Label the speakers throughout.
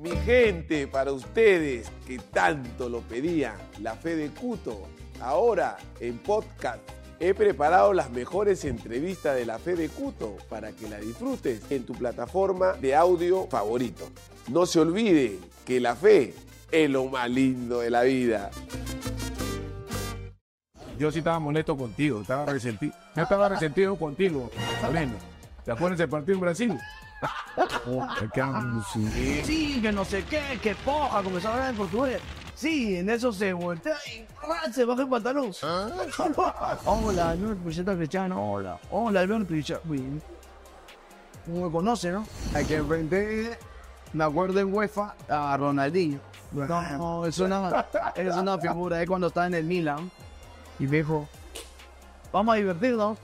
Speaker 1: Mi gente, para ustedes que tanto lo pedían, la fe de Cuto, ahora en podcast. He preparado las mejores entrevistas de la fe de Cuto para que la disfrutes en tu plataforma de audio favorito. No se olvide que la fe es lo más lindo de la vida.
Speaker 2: Yo sí estaba molesto contigo, estaba resentido. Yo estaba resentido contigo, Moreno. ¿Te acuerdas del partido en Brasil?
Speaker 3: Sí, que no sé qué, que poja, comenzó a hablar en portugués. Sí, en eso se voltea y ¡ah! se baja el pantalón. hola, no presenta Cristiano, hola. Hola, Alberto Cristiano. Uy, No me conoce, ¿no? Hay que enfrenté, me acuerdo en UEFA, a Ronaldinho. No, no, es una, es una figura, es cuando estaba en el Milan. Y me dijo, vamos a divertirnos.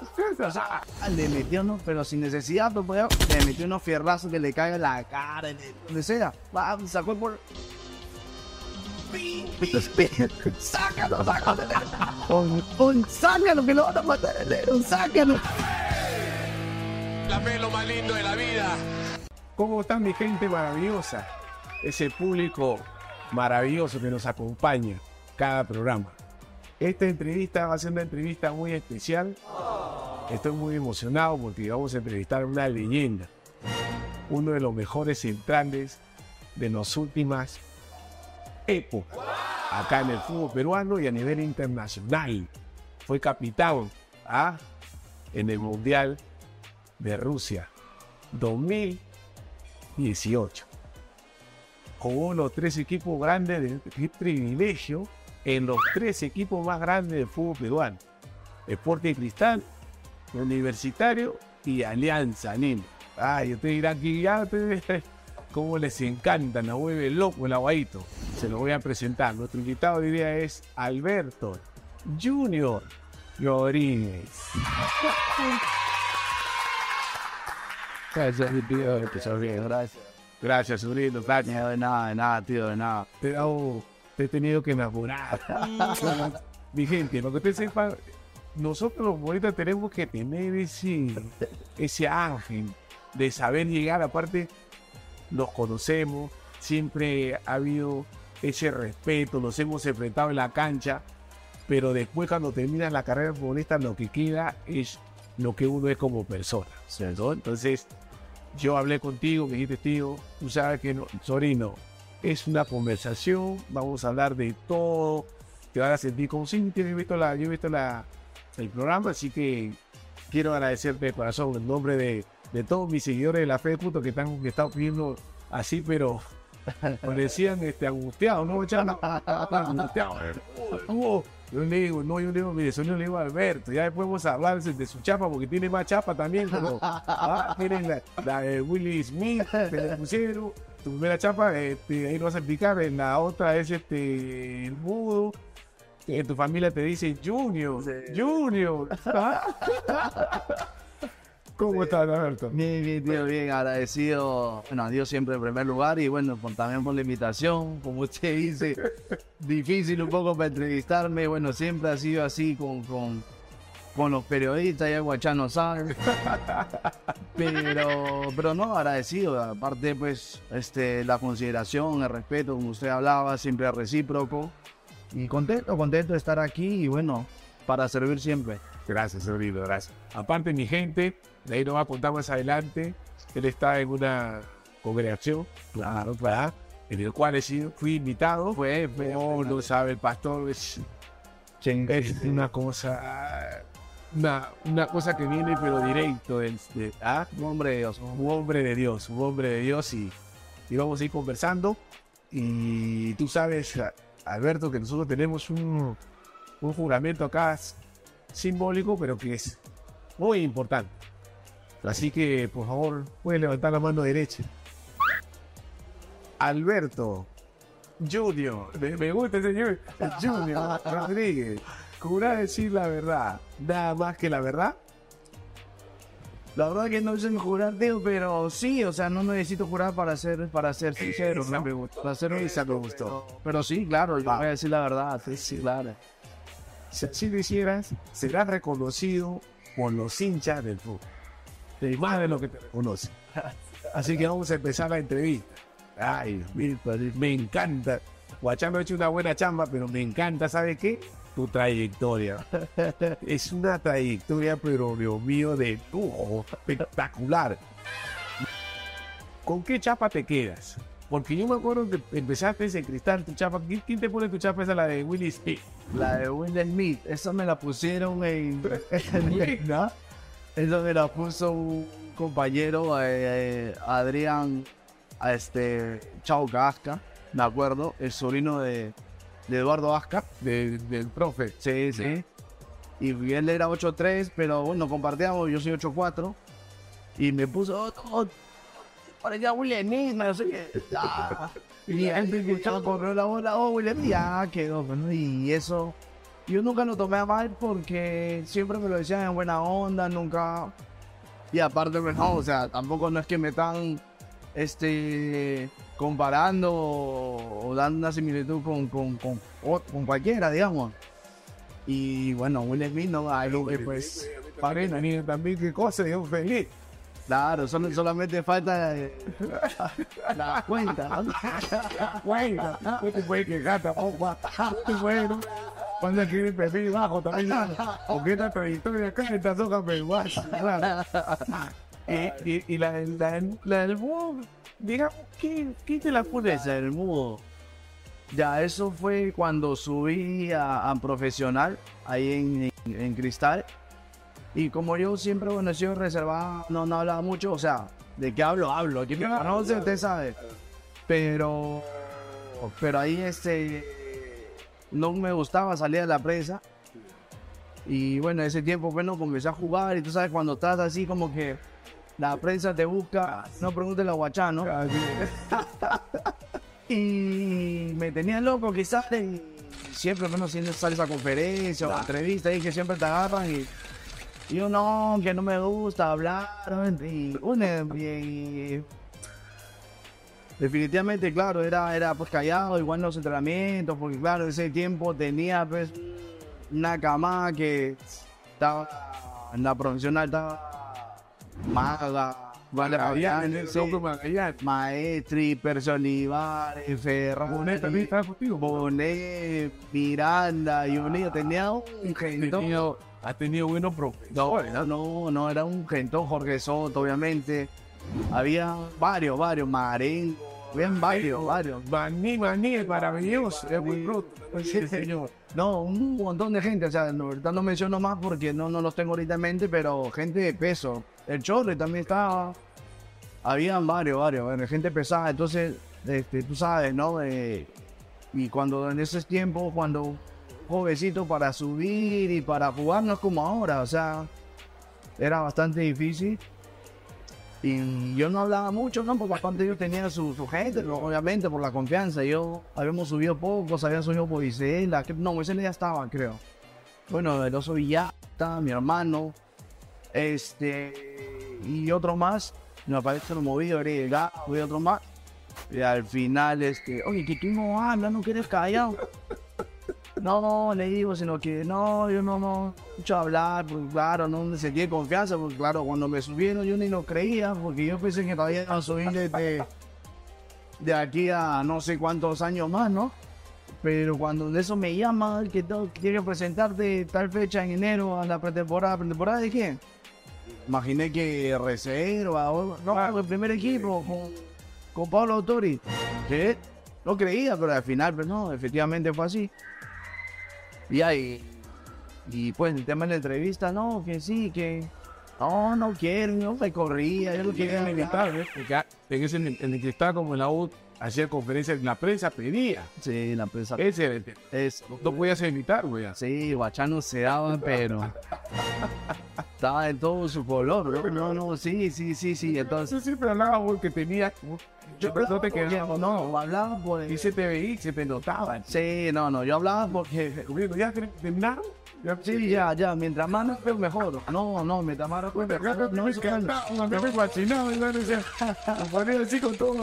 Speaker 3: O sea, le metió, ¿no? Pero sin necesidad, pues, pues, le metió unos fierrazos que le caen en la cara, en el- donde sea. Va, sacó por. Sácalo, sácalo. Pon, sácalo, que lo van a matar el negro, sácalo.
Speaker 1: La fe es lo más lindo de la vida.
Speaker 2: ¿Cómo está mi gente maravillosa? Ese público maravilloso que nos acompaña cada programa. Esta entrevista va a ser una entrevista muy especial. Estoy muy emocionado porque vamos a entrevistar a una leyenda, uno de los mejores centrales de las últimas épocas acá en el fútbol peruano y a nivel internacional. Fue capitán ¿ah? en el Mundial de Rusia 2018. Jugó los tres equipos grandes, de, qué privilegio, en los tres equipos más grandes del fútbol peruano. Sporting Cristal, Universitario y Alianza Lima. Ay, ustedes dirán que ya, cómo les encanta, nos vuelve loco el aguadito. Se lo voy a presentar. Nuestro invitado hoy día es Alberto Junior Rodríguez.
Speaker 3: Gracias, tío, empezó bien, gracias.
Speaker 2: Gracias, sobrino. Gracias.
Speaker 3: No, de nada, de nada, tío, de nada.
Speaker 2: Dado- te he tenido que enamorar. Mi gente, lo que ustedes sepan, nosotros los bonitas tenemos que tener ese, ese ángel de saber llegar. Aparte, nos conocemos, siempre ha habido ese respeto, nos hemos enfrentado en la cancha, pero después cuando terminas la carrera futbolista lo que queda es lo que uno es como persona. ¿cierto? Entonces, yo hablé contigo, me dijiste, tío, tú sabes que, no, sobrino, es una conversación, vamos a hablar de todo, te van a sentir como si yo he visto, la, yo he visto la, el programa, así que quiero agradecerte de corazón en nombre de, de todos mis seguidores de la fe de puto que están que están pidiendo así, pero parecían este, angustiados, ¿no, chano? angustiados. Oh, yo le digo, no, yo le digo, mire, sonido le digo a Alberto, ya después vamos a hablar de su chapa, porque tiene más chapa también, como, ah, miren la, la de Willy Smith, que le pusieron, tu primera chapa, este, ahí lo vas a explicar, en la otra es este, el mudo, en tu familia te dice Junior, Junior. ¿Cómo estás, Alberto?
Speaker 3: Bien, bien, tío, bien, agradecido, bueno, a Dios siempre en primer lugar y bueno, por- también por la invitación, como usted dice, difícil un poco para entrevistarme, bueno, siempre ha sido así con, con, con los periodistas, ya Guachano sabe, pero, pero no, agradecido, aparte pues, este, la consideración, el respeto, como usted hablaba, siempre recíproco, y contento, contento de estar aquí y bueno, para servir siempre.
Speaker 2: Gracias, sobrino, gracias. Aparte, mi gente, de ahí nos va a contar más adelante. Él está en una congregación, claro, ¿verdad? En el cual he sido, fui invitado.
Speaker 3: Fue, fue,
Speaker 2: No, lo sabe el pastor, es, es una cosa, una, una cosa que viene pero directo de, ¿ah?
Speaker 3: un hombre de Dios.
Speaker 2: un hombre de Dios, un hombre de Dios y, y vamos a ir conversando. Y tú sabes, Alberto, que nosotros tenemos un, un juramento acá simbólico, pero que es muy importante. Así que, por favor, puedes levantar la mano derecha. Alberto Junior, me, gusta señor, Junior Rodríguez, jura decir la verdad, nada más que la verdad.
Speaker 3: La verdad que no sé jurar, tío, pero sí, o sea, no necesito jurar para ser, para ser sincero, ¿no?
Speaker 2: me gustó.
Speaker 3: Para ser
Speaker 2: Esa me gustó.
Speaker 3: Pero, sí, claro, yo voy a decir la verdad, sí, sí, claro.
Speaker 2: Si así lo hicieras, serás reconocido por los hinchas del fútbol. de más de lo que te reconoce. Así que vamos a empezar la entrevista. Ay, padre, me encanta. Guachano ha hecho una buena chamba, pero me encanta, ¿sabe qué? Tu trayectoria. Es una trayectoria, pero Dios mío, de lujo, espectacular. ¿Con qué chapa te quedas? Porque yo me acuerdo que empezaste en cristal, tu chapa. ¿Quién, te pone tu chapa? Esa la de Willy Smith.
Speaker 3: La de Will Smith, esa me la pusieron en. ¿no? Esa me la puso un compañero, eh, eh, Adrián, a este, Chao Gasca, me acuerdo, el sobrino de, de Eduardo Asca.
Speaker 2: de- del profe.
Speaker 3: Sí, sí. Y él era 8'3, pero bueno, compartíamos, yo soy 8'4. Y me puso, oh, oh, parecía Will Smith, no sé qué. Ah. Y él me escuchaba correr la bola, oh, Will Smith, ya quedó. bueno, y eso, yo nunca lo tomé a mal porque siempre me lo decían en buena onda, nunca. Y aparte, pues, no, o sea, tampoco no es que me están este, comparando o, dando una similitud con, con, con, con cualquiera, digamos. Y bueno, Will Smith no hay
Speaker 2: Eh, pues, Parena, ni también qué cosa, yo feliz.
Speaker 3: Claro, solo- solamente falta eh, la cuenta. ¿no?
Speaker 2: Bueno, no te puedes quejar tampoco. No te. Cuando escribir perfil bajo también. ¿no? Porque esta trayectoria acá esta soja peruana. claro. Y, y, la, la, la del digamos, ¿qué, qué te la pone?
Speaker 3: Ese, el mudo. Ya, eso fue cuando subí a, a profesional ahí en, en- en Cristal. Y como yo siempre, bueno, he sido reservado, no, no hablaba mucho, o sea, ¿de qué hablo? Hablo. Aquí me conoce, usted sabe. Pero, pero ahí este, no me gustaba salir a la presa. Y bueno, ese tiempo, bueno, comencé a jugar y tú sabes, cuando estás así como que la prensa te busca, no pregúntele a Guachá, ¿no? Y me tenía loco salen siempre menos siendo sale esa conferencia o entrevista y que siempre te agarran y, yo no, que no me gusta hablar y, y- y- definitivamente claro, era, era pues callado igual en los entrenamientos porque claro, ese tiempo tenía pues una cama que estaba en la profesional estaba maga,
Speaker 2: Magallanes, Magallanes.
Speaker 3: Maestri, Persolivares, Ferrari,
Speaker 2: Bonet también estaba contigo.
Speaker 3: Bonet, Miranda, y un tenía un gentón.
Speaker 2: ha tenido buenos
Speaker 3: No,
Speaker 2: profesores. ¿no?
Speaker 3: no, no, era un gentón, Jorge Soto, obviamente. Había varios, varios, Marengo, habían varios, varios.
Speaker 2: Maní, maní, es maravilloso. Es muy bruto. Sí, señor.
Speaker 3: No, un montón de gente, o sea, no, no menciono más porque no, no los tengo ahorita en mente, pero gente de peso. El Chorre también estaba. Habían varios, varios, gente pesada, entonces, este, tú sabes, ¿no? Eh, y cuando en esos tiempos, cuando jovencito para subir y para jugar no es como ahora, o sea, era bastante difícil. Y yo no hablaba mucho, ¿no? Porque bastante yo tenía su, su gente, obviamente, por la confianza. Yo habíamos subido pocos, habían subido por Isela, que no, Isela ya estaba, creo. Bueno, el oso Villata, estaba mi hermano, este, y otro más. Me aparece lo movido, gato y otro más. Y al final, este, oye, que tú no hablas, no quieres callado. No, no, le digo, sino que no, yo no, no, mucho hablar, porque claro, no sentí confianza, porque claro, cuando me subieron yo ni lo creía, porque yo pensé que todavía iba a subir desde de aquí a no sé cuántos años más, ¿no? Pero cuando de eso me llaman, que tengo- que presentarte tal fecha en enero a la pretemporada, ¿pretemporada de quién? Imaginé que reserva o no, el primer equipo con, con Pablo Autori. ¿Qué? No creía, pero al final, pero no, efectivamente fue así. Y ahí, y pues el tema de la entrevista, no, que sí, que no, no quiero, yo me corría, yo
Speaker 2: Querían
Speaker 3: quería
Speaker 2: invitar, ¿ves? Porque ah, en ese en el que estaba como en la U, hacía conferencias, la prensa pedía.
Speaker 3: Sí, la prensa.
Speaker 2: Ese era el tema.
Speaker 3: Es,
Speaker 2: No podías invitar, güey.
Speaker 3: sí, Guachano se daba, pero estaba en todo su color, ¿no? No, no, sí, sí, sí, sí, entonces.
Speaker 2: Entonces siempre hablaba porque tenía. Yo no te quedaba, no.
Speaker 3: No, hablaba por
Speaker 2: Y se te veía, se te notaba.
Speaker 3: Sí, no, no, yo hablaba porque
Speaker 2: ¿ya terminaron?
Speaker 3: Sí, ya, ya, mientras más veo mejor. No, no, mientras más veo mejor. No, eso no.
Speaker 2: No, me ponía así con todo.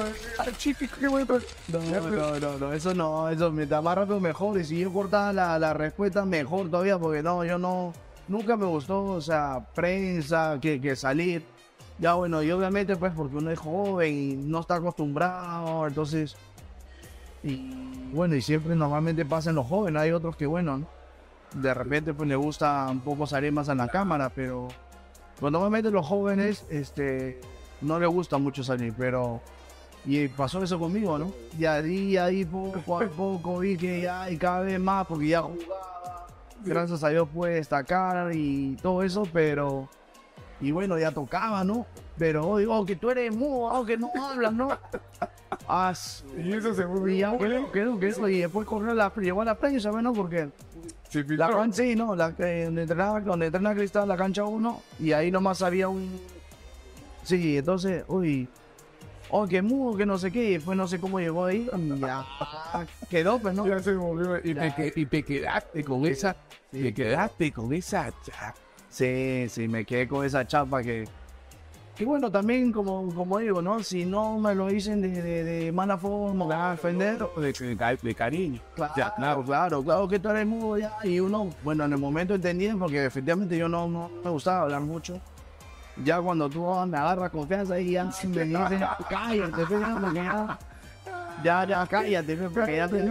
Speaker 2: chico, qué bueno.
Speaker 3: No, no, no, no, eso no, eso mientras más rápido mejor. Y si yo cortaba la, la respuesta, mejor todavía, porque no, yo no, nunca me gustó, o sea, prensa, que, que salir. Ya bueno, y obviamente pues porque uno es joven y no está acostumbrado, entonces... Y bueno, y siempre normalmente pasa en los jóvenes, hay otros que bueno, ¿no? De repente pues le gusta un poco salir más a la cámara, pero pues normalmente los jóvenes este, no les gusta mucho salir, pero... Y pasó eso conmigo, ¿no? Y ahí, ahí poco a poco vi que ya y cada vez más, porque ya jugaba, gracias a Dios pude destacar y todo eso, pero... Y bueno, ya tocaba, ¿no? Pero hoy, oh, que tú eres mudo, oh, que no hablas, ¿no? Ah,
Speaker 2: Y eso se fue
Speaker 3: y ya quedó, quedó, quedó, y después corrió la, llegó a la prensa, ¿no? Porque
Speaker 2: Se
Speaker 3: la cancha, sí, ¿no? La, donde entrenaba, donde entrena Cristal, la cancha 1, y ahí nomás había un... Sí, entonces, uy, oh, que mudo, que no sé qué, y después no sé cómo llegó ahí, ya quedó, pues, ¿no?
Speaker 2: Ya se volvió. Y, te,
Speaker 3: Ya.
Speaker 2: que- y te quedaste con esa. Te quedaste con esa. cha-
Speaker 3: Sí, sí, me quedé con esa chapa que... Que bueno, también como, como digo, ¿no? Si no me lo dicen de, de, de mala forma, ofender,
Speaker 2: De, de, de cariño.
Speaker 3: Claro,
Speaker 2: Ya,
Speaker 3: claro, claro, claro que tú eres mudo ya. Y uno, bueno, en el momento entendí, porque efectivamente yo no, no me gustaba hablar mucho. Ya cuando tú me agarras confianza y ya me dicen, cállate, ya, ya, ya, ya, cállate, porque ya te...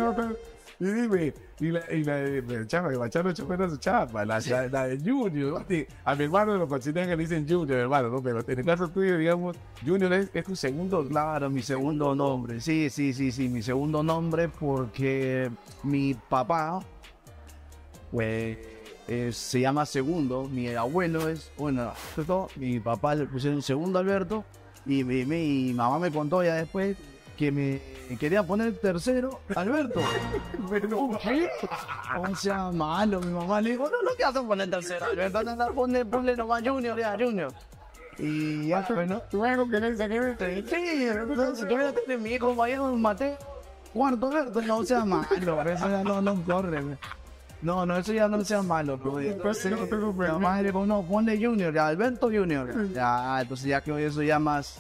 Speaker 2: Y dime, y la, y la de de chapa, que Machado chupera su chapa, la, la, la de Junior. A mi hermano lo consideran que le dicen Junior, hermano, ¿no? Pero en el caso tuyo, digamos, Junior es, es tu segundo.
Speaker 3: Claro, mi segundo nombre, sí, sí, sí, sí, mi segundo nombre porque mi papá, pues, eh, se llama Segundo, mi abuelo es, bueno, mi papá le pusieron Segundo Alberto y mi, mi mamá me contó ya después que me quería poner tercero Alberto.
Speaker 2: Pero, ¿qué?
Speaker 3: O sea, malo, mi mamá le dijo, no, no te vas a poner tercero Alberto, no, no, ponle, ponle nomás Junior, ya, Junior. Y ya, pues, ¿no?
Speaker 2: Luego que le saqué.
Speaker 3: Sí, entonces yo voy a tener mi hijo vaya maté cuarto verde, no sea malo, eso ya no, no corre. No, no, eso ya no sea malo, bro. Entonces,
Speaker 2: no
Speaker 3: madre dijo, no, ponle Junior, ya, Alberto Junior. Ya, entonces ya quedó eso ya más,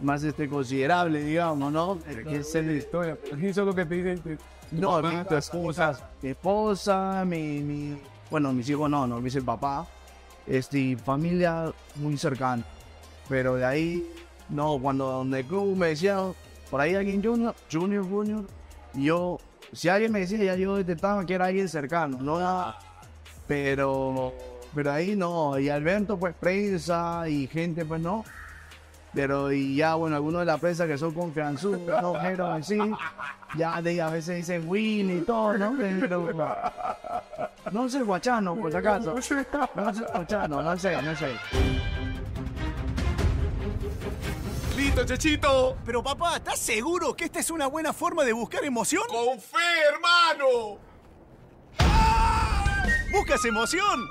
Speaker 3: más este, considerable, digamos, ¿no?
Speaker 2: Que es la historia. Aquí solo que te dicen.
Speaker 3: No,
Speaker 2: tu esposa.
Speaker 3: mi esposa, mi, mi, bueno, mis hijos no, no, me dice el papá, este, familia muy cercana, pero de ahí, no, cuando donde el club me decía, por ahí alguien junior, junior, junior, y yo, si alguien me decía, ya yo detectaba que era alguien cercano, no era, pero, pero ahí no, y Alberto, pues prensa y gente, pues no, pero y ya, bueno, algunos de la prensa que son confianzudos, no, pero así, ya de, a veces dicen Willy y todo, ¿no? Pero, no sé guachano, por si acaso. No sé guachano, no sé, no sé.
Speaker 2: ¡Listo, Chechito!
Speaker 4: Pero papá, ¿estás seguro que esta es una buena forma de buscar emoción?
Speaker 1: ¡Con fe, hermano!
Speaker 4: ¿Buscas emoción?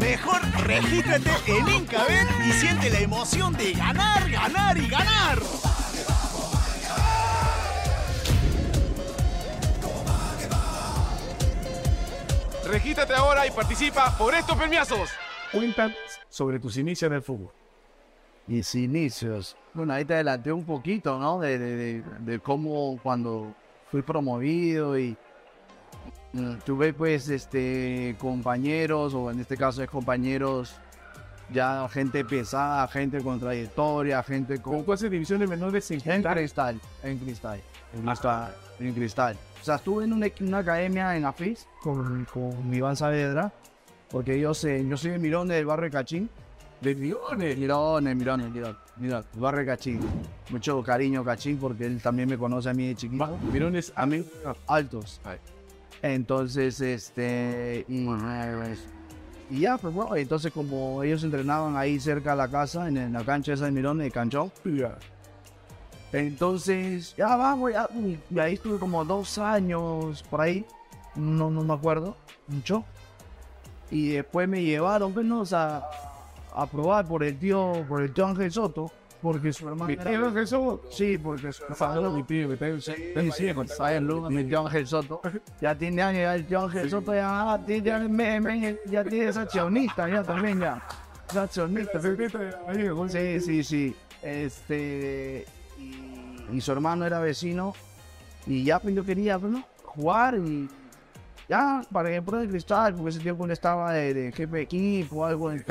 Speaker 4: Mejor regístrate en Incabet y siente la emoción de ganar, ganar y ganar.
Speaker 1: Regístrate ahora y participa por estos premiazos.
Speaker 2: Cuéntanos sobre tus inicios en el fútbol.
Speaker 3: Mis inicios. Bueno, ahí te adelanté un poquito, ¿no? De, de, de- de cómo cuando fui promovido y tuve pues este compañeros, o en este caso es compañeros, ya gente pesada, gente con trayectoria, gente con
Speaker 2: ¿Con cuántas divisiones menores en
Speaker 3: En
Speaker 2: Cristal?
Speaker 3: cristal, en cristal, en cristal, en cristal. O sea, estuve en una, una academia en AFIS con, con Iván Saavedra, porque yo sé, yo soy de Mirones del barrio Cachín.
Speaker 2: De.
Speaker 3: Mirones, Mirones, Mirones, Mirones, el barrio Cachín. Mucho cariño Cachín porque él también me conoce a mí de chiquito.
Speaker 2: Mirones a mí.
Speaker 3: Altos.
Speaker 2: Ay.
Speaker 3: Entonces, este, y, y ya, pues bueno, entonces como ellos entrenaban ahí cerca de la casa, en, la cancha esa de Mirones, de Canchón. Entonces, ya vamos, ya. Y ahí estuve como dos años por ahí. No, no me acuerdo mucho. Y después me llevaron, pues, sea, a probar por el tío, por el tío Ángel Soto, porque su hermano.
Speaker 2: Mi
Speaker 3: era-
Speaker 2: tío que somos.
Speaker 3: Sí, porque su
Speaker 2: Saludos, mi tío, que
Speaker 3: Sí, sí, con Sayan Luna, mi tío Ángel Soto. Ya tiene años, ya el tío Ángel Soto ya, ah, tiene- ya, me- ya tiene esa ya también, ya. Esa. Sí, sí, sí. Este. Y, su hermano era vecino. Y ya, pues yo quería, pues, ¿no? Jugar y. Ya, para que pruebe el cristal, porque ese tiempo él estaba de, jefe de equipo o algo en el.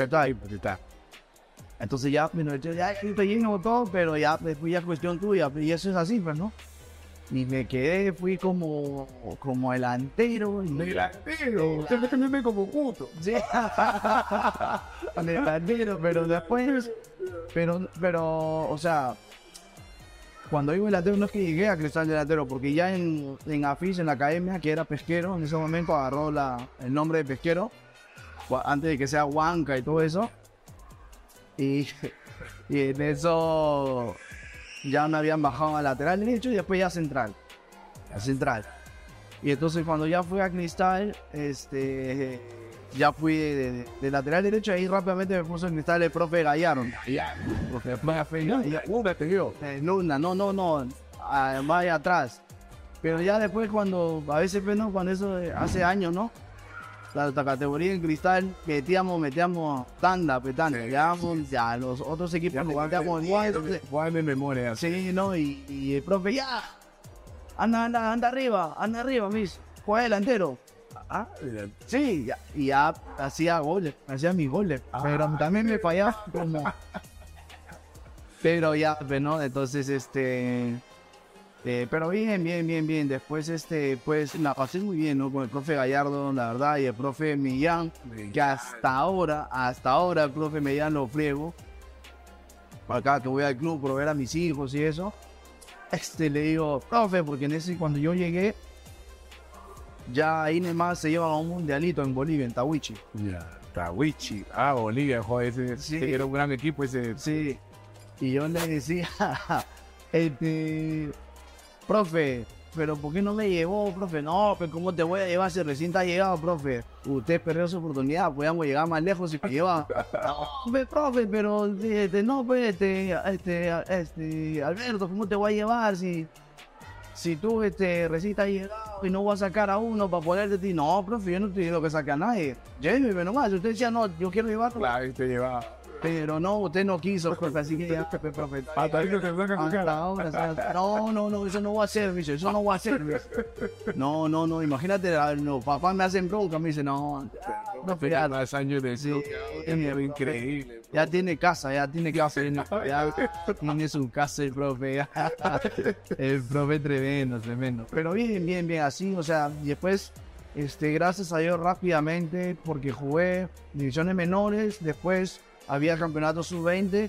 Speaker 3: Entonces ya, bueno, yo ya estoy lleno todo, pero ya después ya cuestión tuya, y eso es así, pues, ¿no? Y me quedé, fui como, como delantero. Y,
Speaker 2: Delantero. Usted me como puto.
Speaker 3: Sí. delantero, pero después, pero, pero, o sea, cuando digo delantero no es que llegué a cristal delantero, porque ya en, en AFIS, en la academia, que era pesquero, en ese momento agarró la, el nombre de pesquero, antes de que sea Huanca y todo eso. Y, y en eso ya me habían bajado a lateral derecho y después ya central. A central. Y entonces cuando ya fui a cristal, este ya fui de, de- de lateral derecho ahí rápidamente me puso en cristal el profe Gallardo.
Speaker 2: Ya. Porque más feo. Ya, una te dio.
Speaker 3: Eh, Luna, no, no, no, ah, más allá atrás. Pero ya después cuando, a veces, pues, ¿no? cuando eso eh, hace años, ¿no? La, la categoría en cristal, metíamos, metíamos tanda, pues, tanda. Ya, pues, ya los otros equipos le metíamos
Speaker 2: Juan de memoria.
Speaker 3: Sí, ¿no? Y, y el profe, ya, anda, anda, anda arriba, anda arriba, mis, juega delantero.
Speaker 2: Ah.
Speaker 3: Sí, ya, y ya hacía goles, hacía mis goles, pero también me fallaba como... Pero ya, pues, ¿no? Entonces, este... eh, pero bien, bien, bien, bien. Después, este, pues, la pasé muy bien, ¿no? Con el profe Gallardo, la verdad, y el profe Millán, que hasta ahora, hasta ahora el profe Millán lo friego. Para acá que voy al club por ver a mis hijos y eso. Este, le digo, profe, porque en ese, cuando yo llegué, ya ahí nomás se lleva a un mundialito en Bolivia, en Tawichi.
Speaker 2: Ya. Tawichi. Ah, Bolivia, joder. Ese,
Speaker 3: Sí.
Speaker 2: ese era un gran equipo ese.
Speaker 3: Sí. Y yo le decía, este, profe, pero ¿por qué no me llevó, profe? No, pero ¿cómo te voy a llevar si recién te ha llegado, profe? Usted perdió su oportunidad, podíamos llegar más lejos si me lleva. No, profe, pero este, no, pues, este, este, este, Alberto, ¿cómo te voy a llevar si, si tú este, recién te has llegado y no voy a sacar a uno para ponerte a ti? No, profe, yo no te digo que saque a nadie. Lléveme nomás. Usted decía, no, yo quiero llevarlo.
Speaker 2: Claro, y te llevaba.
Speaker 3: Pero no, usted no quiso, profe, así que ya, profe.
Speaker 2: Hasta no cara.
Speaker 3: ahora, no, no, no, eso no va a ser, dice, eso no va a ser. dice. No, no, no, imagínate, los papás me hacen bronca, me dicen, no, profe, ya,
Speaker 2: más años de
Speaker 3: Sí,
Speaker 2: increíble.
Speaker 3: ya tiene casa, ya tiene casa, ya, tiene su casa el profe, el profe tremendo, tremendo. Pero bien, bien, bien, así, o sea, después, este, gracias a Dios rápidamente, porque jugué divisiones menores, después había campeonato sub-20,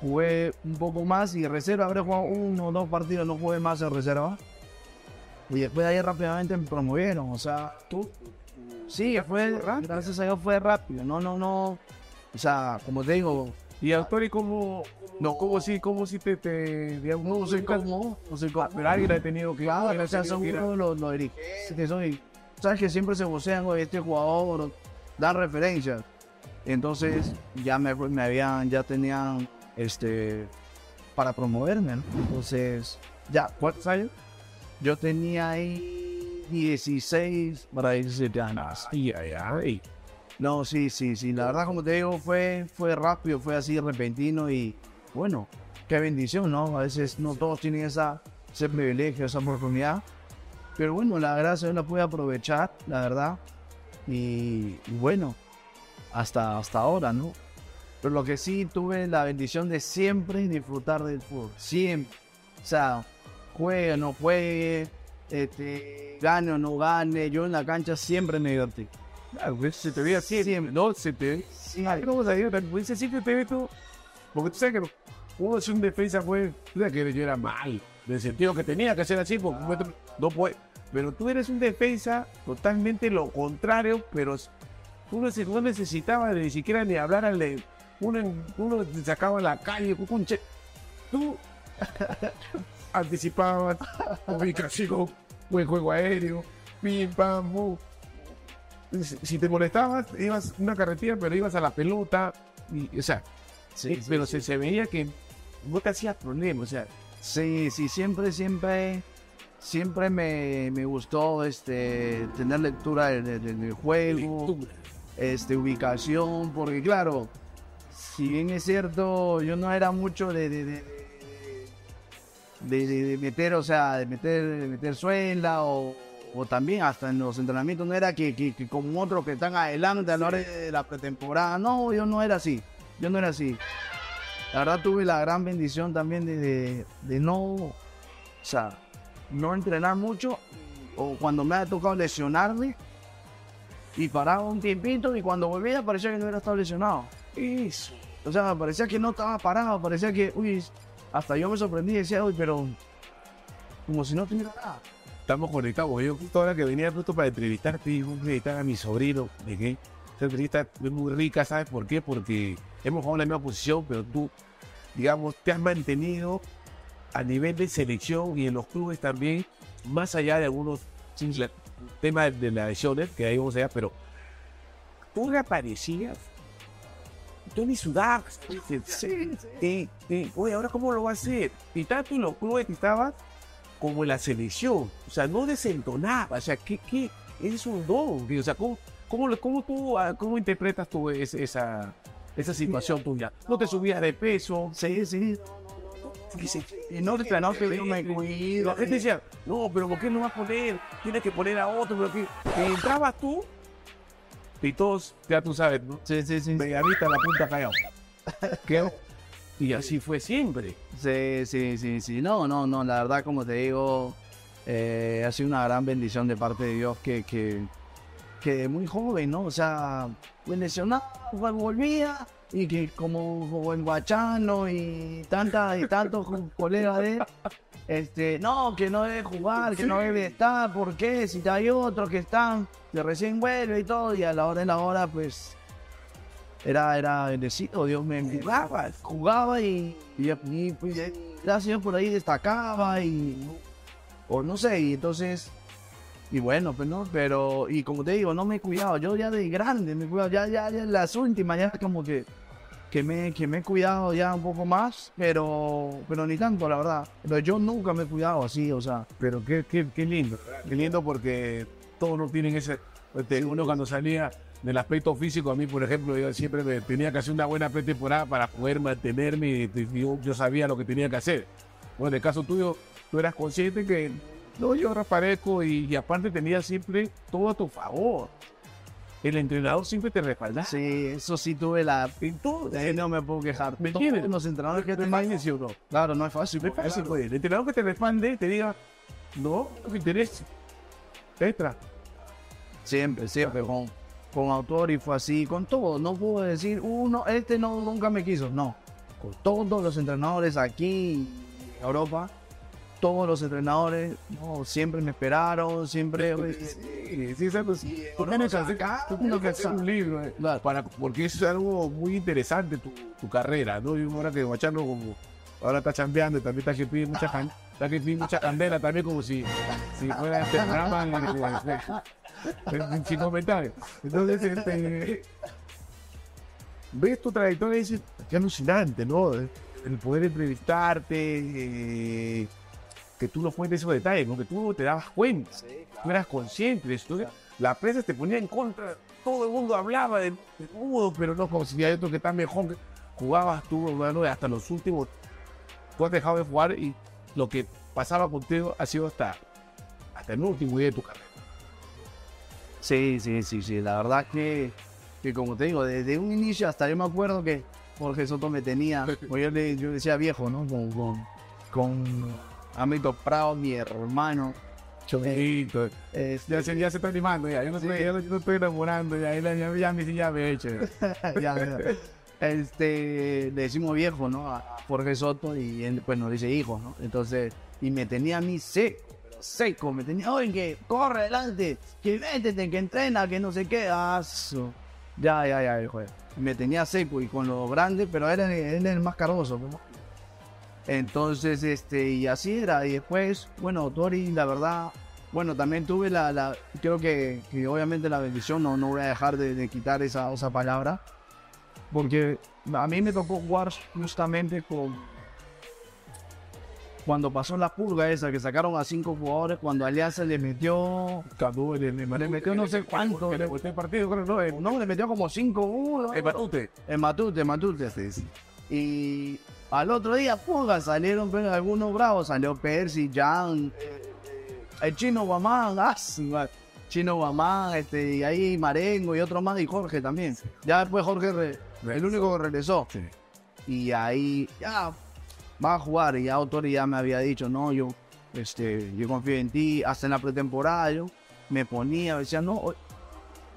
Speaker 3: jugué un poco más y reserva, habré jugado uno o dos partidos, no jugué más en reserva. Y después de ahí rápidamente me promovieron, o sea, tú. Sí, fue, gracias a Dios fue rápido, no, no, no. O sea, como te digo,
Speaker 2: Y autor, ¿y cómo, no, cómo si, cómo si te, te, digamos,
Speaker 3: no soy como, no soy como.
Speaker 2: pero alguien ha tenido que,
Speaker 3: Claro, o sea, son uno los, los dirigentes que soy. Sabes que siempre se vocean, este jugador, dan referencias. Entonces, ya me, me habían, ya tenían, este, para promoverme, ¿no? Entonces, ya,
Speaker 2: ¿Cuántos años?
Speaker 3: yo tenía ahí 16 para 17 años.
Speaker 2: Ay, ay, ay.
Speaker 3: No, sí, sí, sí. La verdad, como te digo, fue, fue rápido, fue así repentino y bueno, qué bendición, ¿no? A veces no todos tienen esa, ese privilegio, esa oportunidad. Pero bueno, la gracia yo la pude aprovechar, la verdad. Y, y bueno, hasta, hasta ahora, ¿no? Pero lo que sí tuve la bendición de siempre disfrutar del fútbol. Siempre. O sea, juegue o no juegue, este, gane o no gane, yo en la cancha siempre me divertí.
Speaker 2: Claro, pues, se te ve así,
Speaker 3: Siempre.
Speaker 2: no se te ve.
Speaker 3: Sí,
Speaker 2: ¿Cómo se ve? Pues siempre te ve tú. Porque tú sabes que uno es un defensa, pues, tú sabes que yo era mal. En el sentido que tenía que ser así, porque no- no puede. Pero tú eres un defensa totalmente lo contrario, pero tú no, neces- no necesitabas ni siquiera ni hablar al de. Uno, en- uno te sacaba a la calle, Tú anticipabas, ubicación, buen juego aéreo, pim, pam, pum. Si- te molestabas, ibas una carretera, pero ibas a la pelota. Y, o sea,
Speaker 3: sí,
Speaker 2: pero Se, se veía que no te hacías problema. O sea,
Speaker 3: sí, sí, siempre, siempre, siempre me, me gustó este, tener lectura del, del- del juego, este, ubicación, porque claro, si bien es cierto, yo no era mucho de, de, de, meter, o sea, de meter, de meter suela o, o también hasta en los entrenamientos no era que, que, que como otros que están adelante a la hora de la pretemporada, no, yo no era así. yo no era así. La verdad tuve la gran bendición también de no, o sea, no entrenar mucho o cuando me ha tocado lesionarme y paraba un tiempito y cuando volvía parecía que no hubiera estado lesionado.
Speaker 2: Eso.
Speaker 3: O sea, parecía que no estaba parado, parecía que, uy, hasta yo me sorprendí y decía, uy, pero como si no tuviera nada.
Speaker 2: Estamos conectados. Yo justo ahora que venía justo para entrevistarte, a entrevistar a mi sobrino. ¿De qué? Esta entrevista es muy rica, ¿sabes por qué? Porque hemos jugado en la misma posición, pero tú, digamos, te has mantenido a nivel de selección y en los clubes también, más allá de algunos la- temas de las lesiones, que ahí vamos allá, pero tú reaparecías, tú ni sudabas, sí, sí, sí, oye, ahora cómo lo va a hacer? Y tanto en los clubes que estabas como en la selección, o sea, no desentonaba, o sea, ¿qué, qué? Es un don, o sea, ¿cómo, cómo, lo- cómo tú, ah, cómo interpretas tú es- esa, esa situación tuya? No te subías de peso,
Speaker 3: Sí, sí. Y no, que no, que yo me cuido.
Speaker 2: la gente decía, no, pero ¿por qué no vas a poner? Tienes que poner a otro, pero que, que entrabas tú y todos, ya tú sabes, ¿no?
Speaker 3: Sí, sí, sí.
Speaker 2: La punta callado. ¿Qué? Y así fue siempre.
Speaker 3: Sí, sí, sí, sí. No, no, no. La verdad, como te digo, eh, ha sido una gran bendición de parte de Dios que, que, que de muy joven, ¿no? O sea, me lesionaba, pues, volvía y que como, como en Guachano y tanta y tantos co- colegas de él, este, no, que no debe jugar, que no debe estar, ¿por qué? Si hay otros que están, que recién vuelve y todo, y a la hora de la hora, pues, era, era bendecido, Dios me jugaba, jugaba y, y, y, pues, gracias por ahí destacaba y, o no sé, y entonces, y bueno, pues no, pero, y como te digo, no me he cuidado, yo ya de grande me he cuidado, ya, ya, ya en las últimas, ya como que, que me, que me he cuidado ya un poco más, pero, pero ni tanto, la verdad, pero yo nunca me he cuidado así, o sea,
Speaker 2: Pero qué, qué, qué lindo, qué lindo porque todos no tienen ese. este, Uno cuando salía del aspecto físico, a mí, por ejemplo, yo siempre me tenía que hacer una buena pretemporada para poder mantenerme y, yo sabía lo que tenía que hacer. Bueno, en el caso tuyo, tú eras consciente que no, yo reaparezco y, y aparte tenía siempre todo a tu favor. El entrenador siempre te respaldaba.
Speaker 3: sí, eso sí tuve la,
Speaker 2: En todo.
Speaker 3: eh, no me puedo quejar,
Speaker 2: ¿Me entiendes?
Speaker 3: los entrenadores que te
Speaker 2: Imagínense uno.
Speaker 3: claro, no es fácil,
Speaker 2: No es fácil. El entrenador que te respalde te diga, no, no me interesa. Extra.
Speaker 3: Siempre, siempre, con, con autor y fue así, con todo. No puedo decir, uno, este no, nunca me quiso. No, con todos los entrenadores aquí en Europa, todos los entrenadores, no, siempre me esperaron, siempre...
Speaker 2: Sí, sí, exacto.
Speaker 3: Sí,
Speaker 2: Tú tienes hacer, tú tienes que hacer un libro, eh,
Speaker 3: Claro.
Speaker 2: para, porque es algo muy interesante tu, tu carrera, ¿no? Y ahora que Guachano como ahora está chambeando y también está que pide mucha, can- está que pide mucha candela también como si, si fuera este programa en- en- en- sin comentarios. Entonces, este, ves tu trayectoria y dices, qué alucinante, ¿no? El poder entrevistarte, eh, que tú no cuentes esos detalles, porque tú te dabas cuenta tú eras consciente de esto. La prensa te ponía en contra, todo el mundo hablaba de, de todo, pero no como si hay otro que está mejor. que- Jugabas tú, hermano, hasta los últimos. Tú has dejado de jugar y lo que pasaba contigo ha sido hasta, hasta el último día de tu carrera.
Speaker 3: Sí, sí, sí, sí. La verdad que, que como te digo, desde un inicio hasta yo me acuerdo que Jorge Soto me tenía, o yo le yo decía viejo, ¿no? Con, con, con Amito Prado, mi hermano. Este,
Speaker 2: Ya se, ya se está animando, ya. Yo no, estoy, yo no- yo no estoy enamorando, ya. Ya, ya, ya, ya me he hecho.
Speaker 3: ya. Este, le decimos viejo, ¿no? A Jorge Soto y él, pues nos dice hijo, ¿no? Entonces, y me tenía a mí seco, pero seco, me tenía, oye, que corre adelante, que métete, que entrena, que no sé qué, aso. Ya, ya, ya, hijo. Me tenía seco y con lo grande, pero él, él era el más cargoso, ¿no? Entonces, este, y así era. Y después, bueno, Tori, la verdad, bueno, también tuve la, la creo que, que obviamente la bendición, no, no voy a dejar de, de quitar esa, esa palabra, porque a mí me tocó jugar justamente con, cuando pasó la purga esa, que sacaron a cinco jugadores, cuando Alianza le metió,
Speaker 2: Cuando le, le,
Speaker 3: le metió no sé cuánto,
Speaker 2: Que le volteé el partido, creo, no,
Speaker 3: le metió como 5-1.
Speaker 2: en Matute.
Speaker 3: En Matute, en Matute. Y al otro día, puga, salieron algunos bravos. Salió Percy, Jan, el chino Guamán, ah. Chino Guamán, este, y ahí Marengo y otro más, y Jorge también. Ya después Jorge re- el único que regresó.
Speaker 2: Sí.
Speaker 3: Y ahí ya va a jugar. Y ya Autori ya me había dicho, no, yo, este, yo confío en ti. Hasta en la pretemporada yo me ponía, decía, no,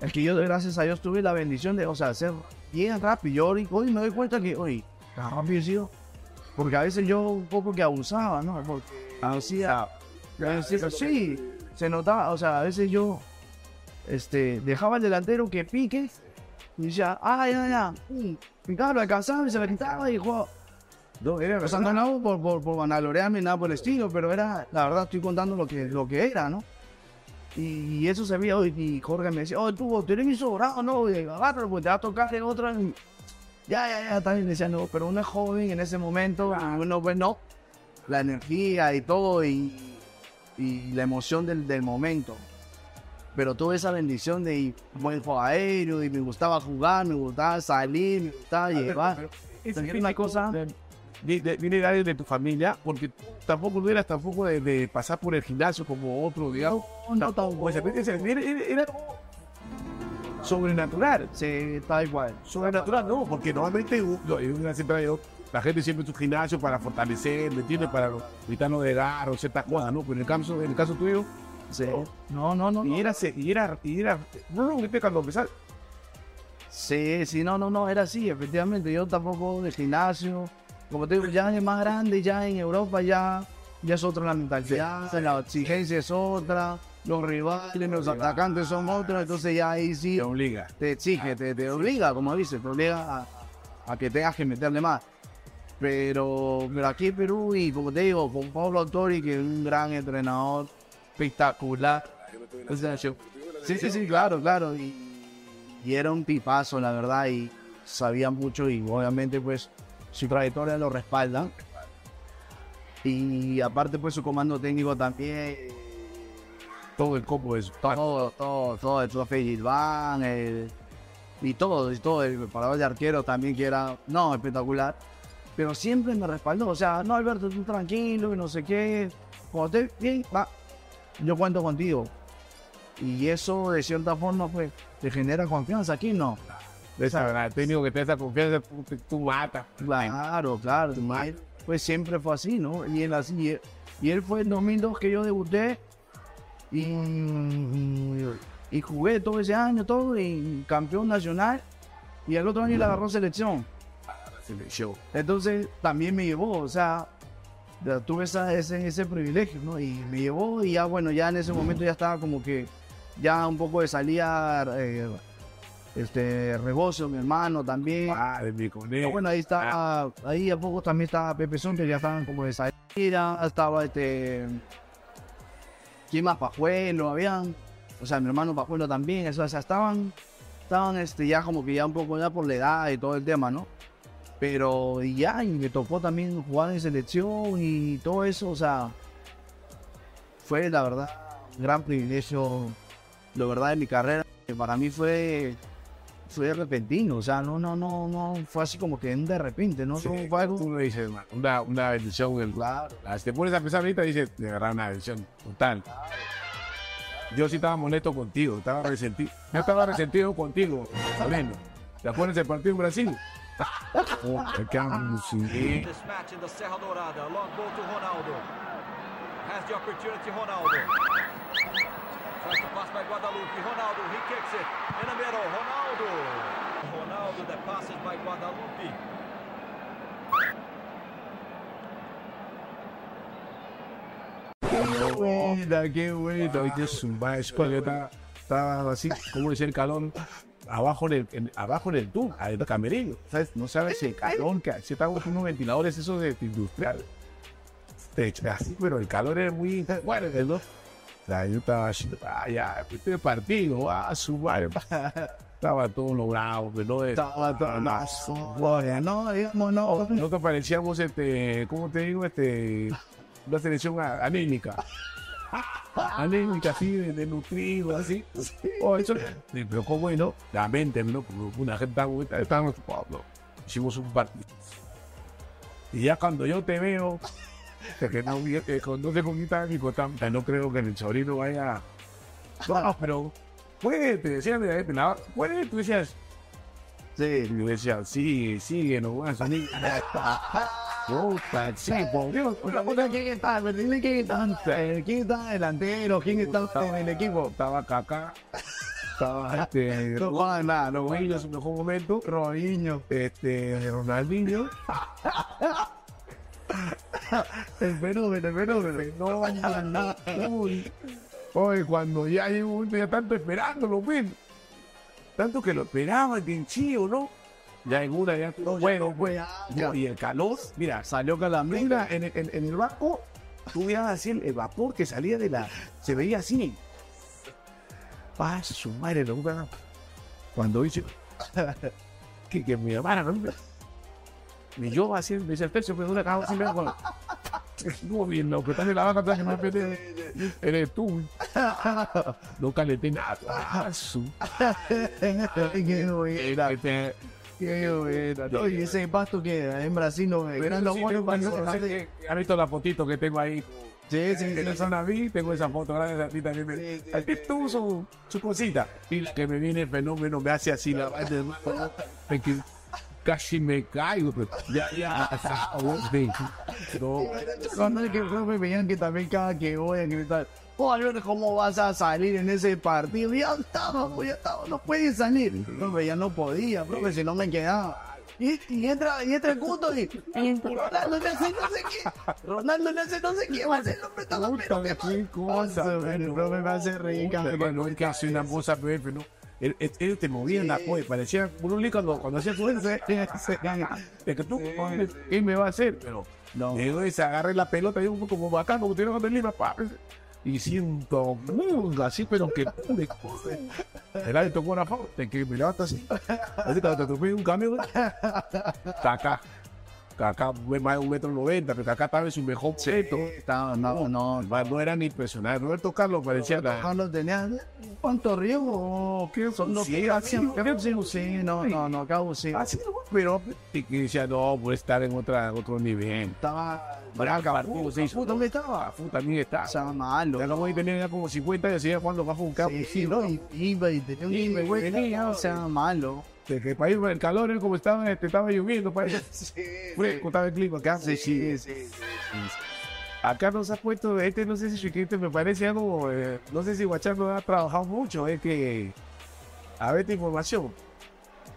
Speaker 3: es que yo gracias a Dios tuve la bendición de, o sea, ser bien rápido. Yo hoy, hoy me doy cuenta que, hoy, tan rápido he sido. Porque a veces yo un poco que abusaba, ¿no? Porque hacía, sí, se notaba, o sea, a veces yo, este, dejaba al delantero que pique y decía, ah, ya, ya, pum, picaba, lo alcanzaba y se me quitaba y jugaba.
Speaker 2: No, era
Speaker 3: O sea, no, no por, por, por vanagloriarme, nada por el estilo, pero era, la verdad, estoy contando lo que, lo que era, ¿no? Y, y eso se veía hoy, y Jorge me decía, oh, tú, tú eres mi sobrado, ¿no? Y agárralo, pues te va a tocar en otra. Ya, ya, ya, también decía, no, pero uno es joven en ese momento, y uno, pues no, la energía y todo, y, y la emoción del, del momento. Pero tuve esa bendición de buen juego aéreo, y me gustaba jugar, me gustaba salir, me gustaba llevar.
Speaker 2: Es
Speaker 3: una cosa-
Speaker 2: de- viene de de tu familia, porque tampoco no eras tampoco de, de pasar por el gimnasio como otro, digamos.
Speaker 3: No, no, tampoco.
Speaker 2: Era, era, era sobrenatural.
Speaker 3: Sí, tal igual.
Speaker 2: Sobrenatural no, porque normalmente siempre hay- la gente siempre en su gimnasio para fortalecer, ¿me entiendes? Para evitarnos de gar o ciertas cosas, ¿no? Pero en el caso, en el caso tuyo,
Speaker 3: Sí. No, no, no.
Speaker 2: y era, y era, y era, no, no, cuando empezaste,
Speaker 3: Sí, sí, no, no, no, era así, efectivamente. Yo tampoco de gimnasio. Como te digo, ya es más grande, ya en Europa ya, ya es otra la mentalidad, la exigencia es otra, los rivales, los atacantes son otros, entonces ya ahí sí
Speaker 2: te obliga.
Speaker 3: te exige, te, te obliga, como dices, te obliga a, a que tengas que meterle más. Pero, pero aquí en Perú, y como te digo, con Pablo Autori, que es un gran entrenador, espectacular. O sea, yo- sí, sí, sí, claro, claro. Y, y era un tipazo, la verdad, y sabía mucho, y obviamente, pues, su trayectoria lo respalda. Y aparte, pues, su comando técnico también.
Speaker 2: Todo el combo es
Speaker 3: Todo, todo, todo, el trofeo Gilván, el, y todo, y todo, el parador de arquero también que era, no, espectacular. Pero siempre me respaldó, o sea, no, Alberto, tú tranquilo y no sé qué, cuando estés bien, va, yo cuento contigo. Y eso, de cierta forma, pues, te genera confianza, aquí no.
Speaker 2: esa verdad, el técnico que te da esa confianza, tú, tú matas.
Speaker 3: Claro, claro. pues siempre fue así, ¿no? Y él así, y él, y él fue en 2002 que yo debuté y, y jugué todo ese año, todo, y campeón nacional. Y el otro año le agarró selección.
Speaker 2: Selección.
Speaker 3: Entonces también me llevó, o sea, tuve esa- ese, ese privilegio, ¿no? Y me llevó y ya, bueno, ya en ese momento ya estaba como que ya un poco de salida, eh, este, Rebocio, mi hermano también.
Speaker 2: Padre, mi
Speaker 3: Pero
Speaker 2: conejo.
Speaker 3: bueno, ahí está, ahí a poco también estaba Pepe Son, que ya estaban como de salida, estaba este, ¿quién más? Pajuelo, habían, o sea, mi hermano Pajuelo también, eso, o sea, estaban, estaban este, ya como que ya un poco ya por la edad y todo el tema, ¿no? Pero ya, y me tocó también jugar en selección y todo eso, o sea, fue la verdad un gran privilegio, la verdad, de mi carrera, para mí fue fue repentino, o sea, no, no, no, no, fue así como que de repente, ¿no?
Speaker 2: Sí,
Speaker 3: Fue algo-
Speaker 2: tú lo dices, una, una bendición. El,
Speaker 3: Claro.
Speaker 2: Ah, Si te pones a pensar ahorita, dices, de verdad, una bendición total. Yo sí estaba molesto contigo, estaba resentido. Yo estaba resentido contigo, Moreno. ¿Te acuerdas del partido en Brasil? Oh, sí.
Speaker 5: Ronaldo. Has the opportunity, Ronaldo. Tries to pass by Guadalupe. Ronaldo, he kicks the middle, Ronaldo. Ronaldo that passes by Guadalupe.
Speaker 2: Qué bonito. Ay, Dios, va, es cuando yo estaba, estaba así, como el calor, abajo en el, en- abajo en el tubo, el camerino. ¿sabes? No sabes el calor que. Estábamos con unos ventiladores esos de industrial. Te echa así, pero el calor era muy fuerte, ¿no? Yo estaba ah, ya, este partido, ah, su madre. Estaba todo logrado, pero no
Speaker 3: Estaba todo, no, gloria, no, digamos, no.
Speaker 2: no te parecíamos, este, ¿cómo te digo? Este, una selección a- anémica. anémica, así, de, de nutrido, así. Oh, eso, pero como bueno, la mente, ¿no? Una gente tan jugando. Hicimos un partido. Y ya cuando yo te veo, de que no, que con- no sé con quién estaba mi contacto, no creo que el sobrino vaya. No, pero puede, te decían de la puede, tú decías,
Speaker 3: Sí.
Speaker 2: Y decía, sigue, sigue, no voy a salir. Puta, sí, por Dios.
Speaker 3: Una puta, ¿quién está? Dile quién está. eh, ¿Quién está delantero? ¿Quién está en el equipo?
Speaker 2: Estaba Kaká, estaba este,
Speaker 3: No juega nada, no
Speaker 2: Robinho
Speaker 3: juega.
Speaker 2: en su mejor momento,
Speaker 3: Robinho.
Speaker 2: este, Ronaldinho.
Speaker 3: El fenómeno, el fenómeno.
Speaker 2: No. Uy. Oye, cuando ya hay un momento ya tanto esperándolo, ven. Tanto que lo esperaban, bien chido, ¿no? Ya en una, ya todo bueno, pues. Y el calor, mira,
Speaker 3: Salió calambre.
Speaker 2: mira, en, el- en- en el barco, tú veías así el, el vapor que salía de la. Se veía así. Pa, su madre, lo que Cuando que, que mi hermana, ¿no? Y yo así, me dice el tercio, pero una caja así, me hago. No, bien, lo que está en la vaca, que me pete. Eres tú. No calenté nada. Su.
Speaker 3: Qué buena,
Speaker 2: Este,
Speaker 3: qué buena. Oye, ese pasto que en Brasil no ve. No
Speaker 2: sí,
Speaker 3: bueno
Speaker 2: ¿Has visto la fotito que tengo ahí?
Speaker 3: Sí, sí,
Speaker 2: En la
Speaker 3: sí.
Speaker 2: zona vi, tengo esa foto, gracias a ti también. Me, Aquí tuvo su, su cosita. Y la que me viene el fenómeno, me hace así la Casi me caigo, pero ya, ya. No,
Speaker 3: Cuando es que que veían que también cada que voy a gritar, oh Alberto, ¿cómo vas a salir en ese partido? Ya estaba, pues, ya estaba, no puedes salir. Profe, ya no podía, profe, si no me quedaba. Y, y entra, y entra el cuto y, y Ronaldo le hace no sé qué, Ronaldo le hace no sé qué, va a hacer el hombre pero qué
Speaker 2: qué cosa,
Speaker 3: El profe me hace reír.
Speaker 2: Bueno, es que hace una cosa, pero no. Él, él- él te movía en la pues, parecía lío cuando, cuando hacía su se, se gana. De que tú, ¿qué me va a hacer? Pero
Speaker 3: No.
Speaker 2: luego se agarre la pelota y un poco como bacán, como tiene de Lima, pa. Y siento, así, pero que de El aire tocó una foto, que me levanta así. Así cuando te atropella un cambio, Caca. Fue más de un metro noventa, pero Caca estaba en su mejor momento.
Speaker 3: Estaba, no, no,
Speaker 2: No, no era ni impresionante. Roberto Carlos parecía la,
Speaker 3: Carlos tenía, ¿cuánto riesgo? ¿Qué son los
Speaker 2: Sí, así,
Speaker 3: Sí, sí, no, no, no, acabo sí.
Speaker 2: Así, pero y que decía, no, puede estar en otra, otro nivel.
Speaker 3: Estaba,
Speaker 2: Braga, Bartudo, se hizo.
Speaker 3: ¿dónde estaba?
Speaker 2: Afu también está.
Speaker 3: Estaba malo.
Speaker 2: Ya como tenía ya como 50 y decía cuando bajo un campo.
Speaker 3: Sí, sí, no, y iba y tenía un
Speaker 2: Sí,
Speaker 3: iba y venía, o sea, malo.
Speaker 2: Que para ir el calor, él como estaba, este, estaba lloviendo, para
Speaker 3: Sí,
Speaker 2: fresco estaba el clima acá.
Speaker 3: sí, sí, sí, sí.
Speaker 2: Acá nos ha puesto, este no sé si Chiquito me parece algo, eh, no sé si Guachando ha trabajado mucho, es que, a ver esta información,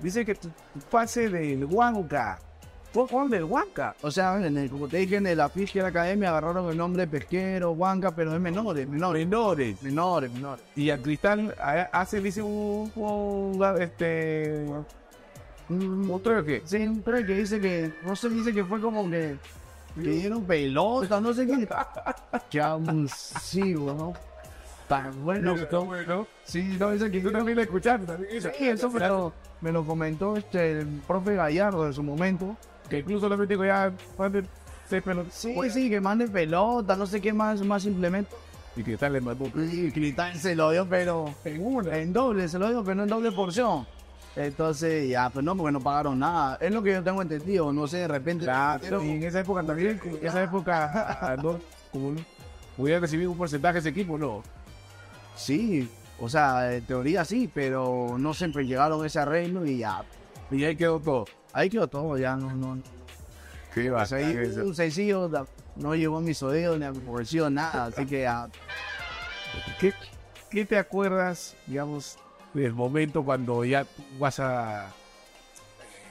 Speaker 2: dice que tu, tu pase del Huanca, fue Juan del Huanca,
Speaker 3: O sea, en el, como te dije, en el afiche de la academia agarraron el nombre pesquero, Huanca, pero es menores, menores,
Speaker 2: menores,
Speaker 3: menores, menores.
Speaker 2: y al Cristal a- hace, dice un, un, este, otro que,
Speaker 3: Sí, un pre que dice que, no sé, dice que fue como que, que dieron pelota, no sé qué. Qué abusivo, ¿no? Tan bueno.
Speaker 2: bueno,
Speaker 3: Sí, no, dice que
Speaker 2: tú también lo escuchaste, también eso.
Speaker 3: Sí, eso me lo, me lo comentó este, el profe Gallardo en su momento.
Speaker 2: Que incluso le digo ya, mande seis pelotas,
Speaker 3: Sí, sí, que mande pelota, no sé qué más, más implemento.
Speaker 2: y Cristal le mandó
Speaker 3: Y Cristal se lo dio, pero
Speaker 2: en una,
Speaker 3: en doble, se lo dio, pero no en doble porción. Entonces, ya, pues no, porque no pagaron nada. Es lo que yo tengo entendido, no sé, de repente.
Speaker 2: Claro, y en esa época también, en esa época, no, como hubiera recibido un porcentaje ese equipo, no.
Speaker 3: Sí, o sea, en teoría sí, pero no siempre llegaron a ese arreglo y ya.
Speaker 2: Y ahí quedó todo.
Speaker 3: Ahí quedó todo, ya no, no. Sea, ahí un sencillo no llegó a mis oídos ni a mi bolsillo, nada. Así que ya.
Speaker 2: ¿Qué, qué te acuerdas, digamos, del momento cuando ya vas a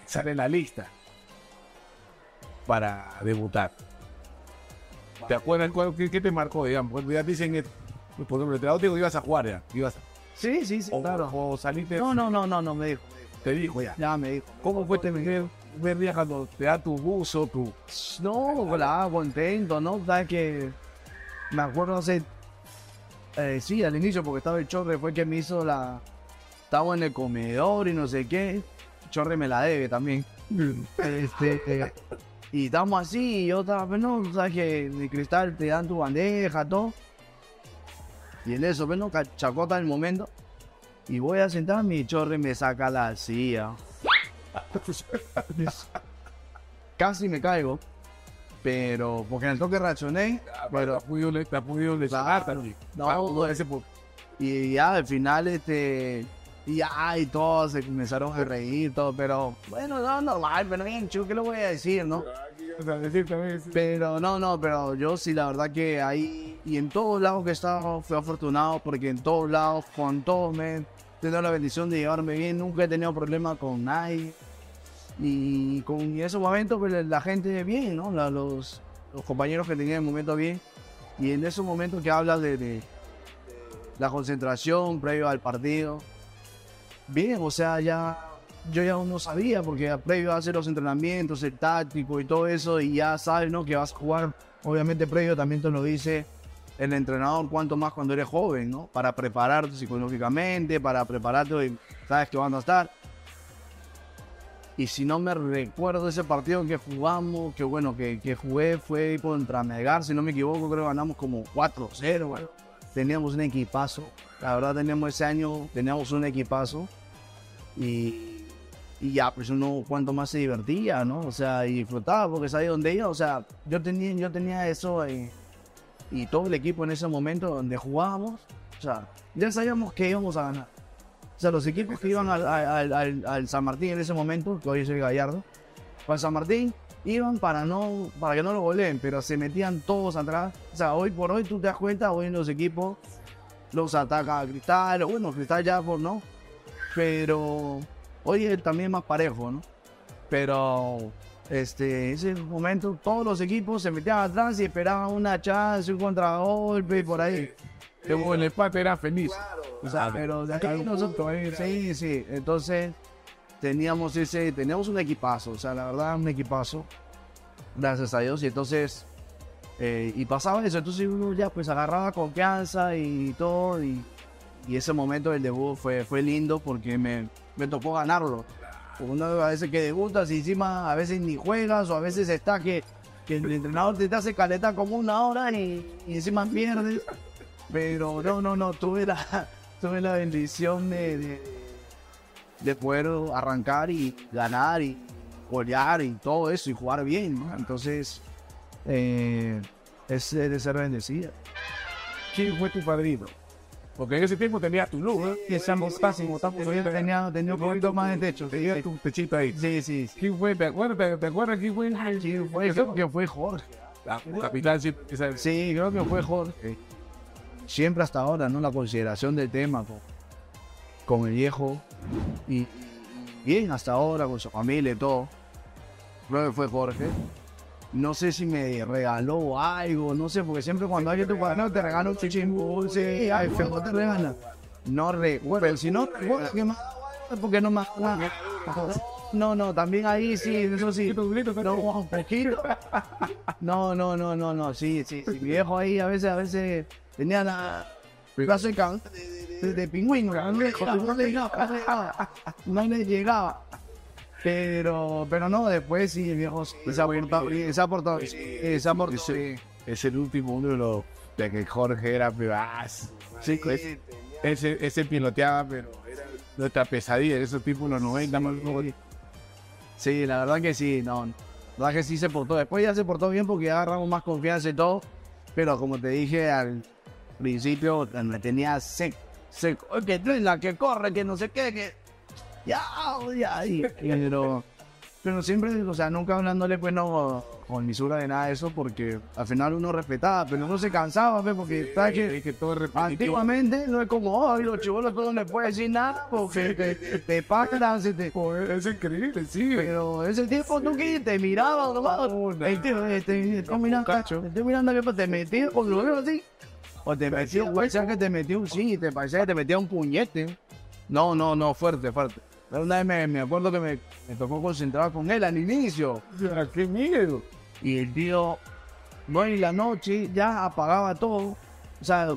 Speaker 2: sale en la lista para debutar? ¿Te acuerdas cuál- qué, qué te marcó, digamos? Cuando ya dicen, eh, por ejemplo, el entrenador digo, ibas a jugar ya, ibas a-
Speaker 3: Sí, sí, sí,
Speaker 2: o,
Speaker 3: claro.
Speaker 2: o saliste,
Speaker 3: No, no, no, no, no, me dijo.
Speaker 2: Te dijo ya.
Speaker 3: Ya me dijo.
Speaker 2: ¿Cómo fue este primer, día cuando te da tu buzo, tu...
Speaker 3: No, hola, contento, ¿no? Sabes que me acuerdo hace. eh, sí, al inicio, porque estaba el chorre, fue que me hizo la. Estaba en el comedor y no sé qué. Chorre me la debe también. Este. eh, y estamos así, y yo estaba, pues no, sabes que de cristal te dan tu bandeja, todo. Y en eso, bueno, chacota el momento. Y voy a sentarme y Chorre me saca la silla. Casi me caigo. Pero, porque en el toque reaccioné,
Speaker 2: Pero te ha podido, lesionar también.
Speaker 3: No,
Speaker 2: Ah,
Speaker 3: no,
Speaker 2: ese
Speaker 3: y ya al final, este, Y ya, y todos se comenzaron a reír, todo, pero bueno, no, normal, pero bien, chu, ¿qué le voy a decir, no?
Speaker 2: O sea, decir también, sí.
Speaker 3: Pero no, no, pero yo sí, la verdad que ahí y en todos lados que he estado fui afortunado porque en todos lados, con todos me he tenido la bendición de llevarme bien, nunca he tenido problema con nadie. Y con esos momentos, pues la gente bien, ¿no? La- los, los compañeros que tenía en el momento bien. Y en esos momentos que hablas de- de la concentración previo al partido, bien, o sea, ya yo ya no sabía porque previo a hacer los entrenamientos, el táctico y todo eso, y ya sabes, ¿no? Que vas a jugar, obviamente previo también te lo dice el entrenador, cuanto más cuando eres joven, ¿no? Para prepararte psicológicamente, para prepararte y sabes que van a estar. Y si no me recuerdo ese partido que jugamos, que bueno, que, que jugué fue contra Melgar, si no me equivoco, creo que ganamos como 4-0. bueno. Teníamos un equipazo. La verdad, teníamos ese año, teníamos un equipazo. Y, y ya, pues uno cuanto más se divertía, ¿no? O sea, y disfrutaba porque sabía dónde iba. O sea, yo tenía, yo tenía eso y, y todo el equipo en ese momento donde jugábamos. O sea, ya sabíamos que íbamos a ganar. O sea, los equipos que iban al, al- al- San Martín en ese momento, que hoy es Gallardo, para San Martín, iban para no para que no lo goleen, pero se metían todos atrás. O sea, hoy por hoy tú te das cuenta, hoy en los equipos los ataca a Cristal, bueno, Cristal ya por no, pero hoy es también más parejo, ¿no? Pero este, ese momento todos los equipos se metían atrás y esperaban una chance, un contragolpe y por ahí.
Speaker 2: Con el empate era feliz.
Speaker 3: O sea, pero de ahí nosotros, sí, sí, entonces teníamos ese, teníamos un equipazo, o sea, la verdad, un equipazo, gracias a Dios, y entonces, eh, y pasaba eso, entonces uno ya pues agarraba confianza y todo, y, y ese momento del debut fue, fue lindo porque me, me tocó ganarlo. Uno a veces que debutas y encima a veces ni juegas o a veces está que, que el entrenador te hace caleta como una hora y, y encima pierdes. Pero no, no, no, tuve la, tuve la bendición de, de, de poder arrancar y ganar y golear y todo eso y jugar bien, ¿no? Entonces, eh, es de ser bendecida.
Speaker 2: ¿Quién fue tu padrino? Porque en ese tiempo tenía tu luz, ¿eh?
Speaker 3: Y esa mostaza, tenía, tenía un poquito más de techo.
Speaker 2: Tenía tu techito ahí.
Speaker 3: Sí, sí, sí.
Speaker 2: ¿Quién fue? ¿Te acuerdas? ¿Te, acuerdas quién fue?
Speaker 3: Sí, fue, creo que fue Jorge.
Speaker 2: La capitán siempre empieza
Speaker 3: Sí, creo que fue Jorge. Siempre hasta ahora, ¿no? La consideración del tema con, con el viejo. Y bien hasta ahora, con su familia y todo. Creo que fue Jorge. No sé si me regaló algo, no sé, porque siempre cuando alguien te cuaderno te regala un chichín sí, ay, feo te regala. No recuerdo, si no recuerdo que me ha dado algo es porque no me ha. No, no, también ahí sí, eso sí. No, un poquito. No, no, no, no, no, sí, sí, sí. Viejo ahí a veces, a veces tenía la brazo de, de- de pingüino, no le llegaba, no le llegaba, Pero, pero no, después sí, el viejo sí, se ha portado, bien, se ha portado, sí, se ha portado bien.
Speaker 2: Es el último uno de los de que Jorge era pedazo.
Speaker 3: Sí,
Speaker 2: Ese, ese, ese piloteaba, pero era nuestra pesadilla, esos tipos los 90 más luego.
Speaker 3: Sí, la verdad que sí, no. La verdad que sí se portó. Después ya se portó bien porque ya agarramos más confianza y todo. Pero como te dije al principio, me tenía seco. Seco. Oye, Que trena, que corre, que no sé qué, que. Ya, ya. y- pero, pero siempre, o sea, nunca hablándole, pues no con misura de nada de eso, porque al final uno respetaba, pero uno se cansaba, pues, porque sabes que
Speaker 2: Es que todo es.
Speaker 3: Antiguamente no es como hoy, los chivolos tú no les puedes decir nada porque te, te, te se te,
Speaker 2: Joder, es increíble, sí.
Speaker 3: pero ese tiempo tú que te miraba nomás. Eh, te, te estoy mirando,
Speaker 2: cacho.
Speaker 3: te estoy mirando te metí con lo veo así. O te metió, que te metió un sí, te parecía que te metía un puñete. No, no, no, fuerte, fuerte. Una vez me, me acuerdo que me, me tocó concentrar con él al inicio.
Speaker 2: ¡Qué miedo!
Speaker 3: Y el tío, no en la noche, ya apagaba todo. O sea,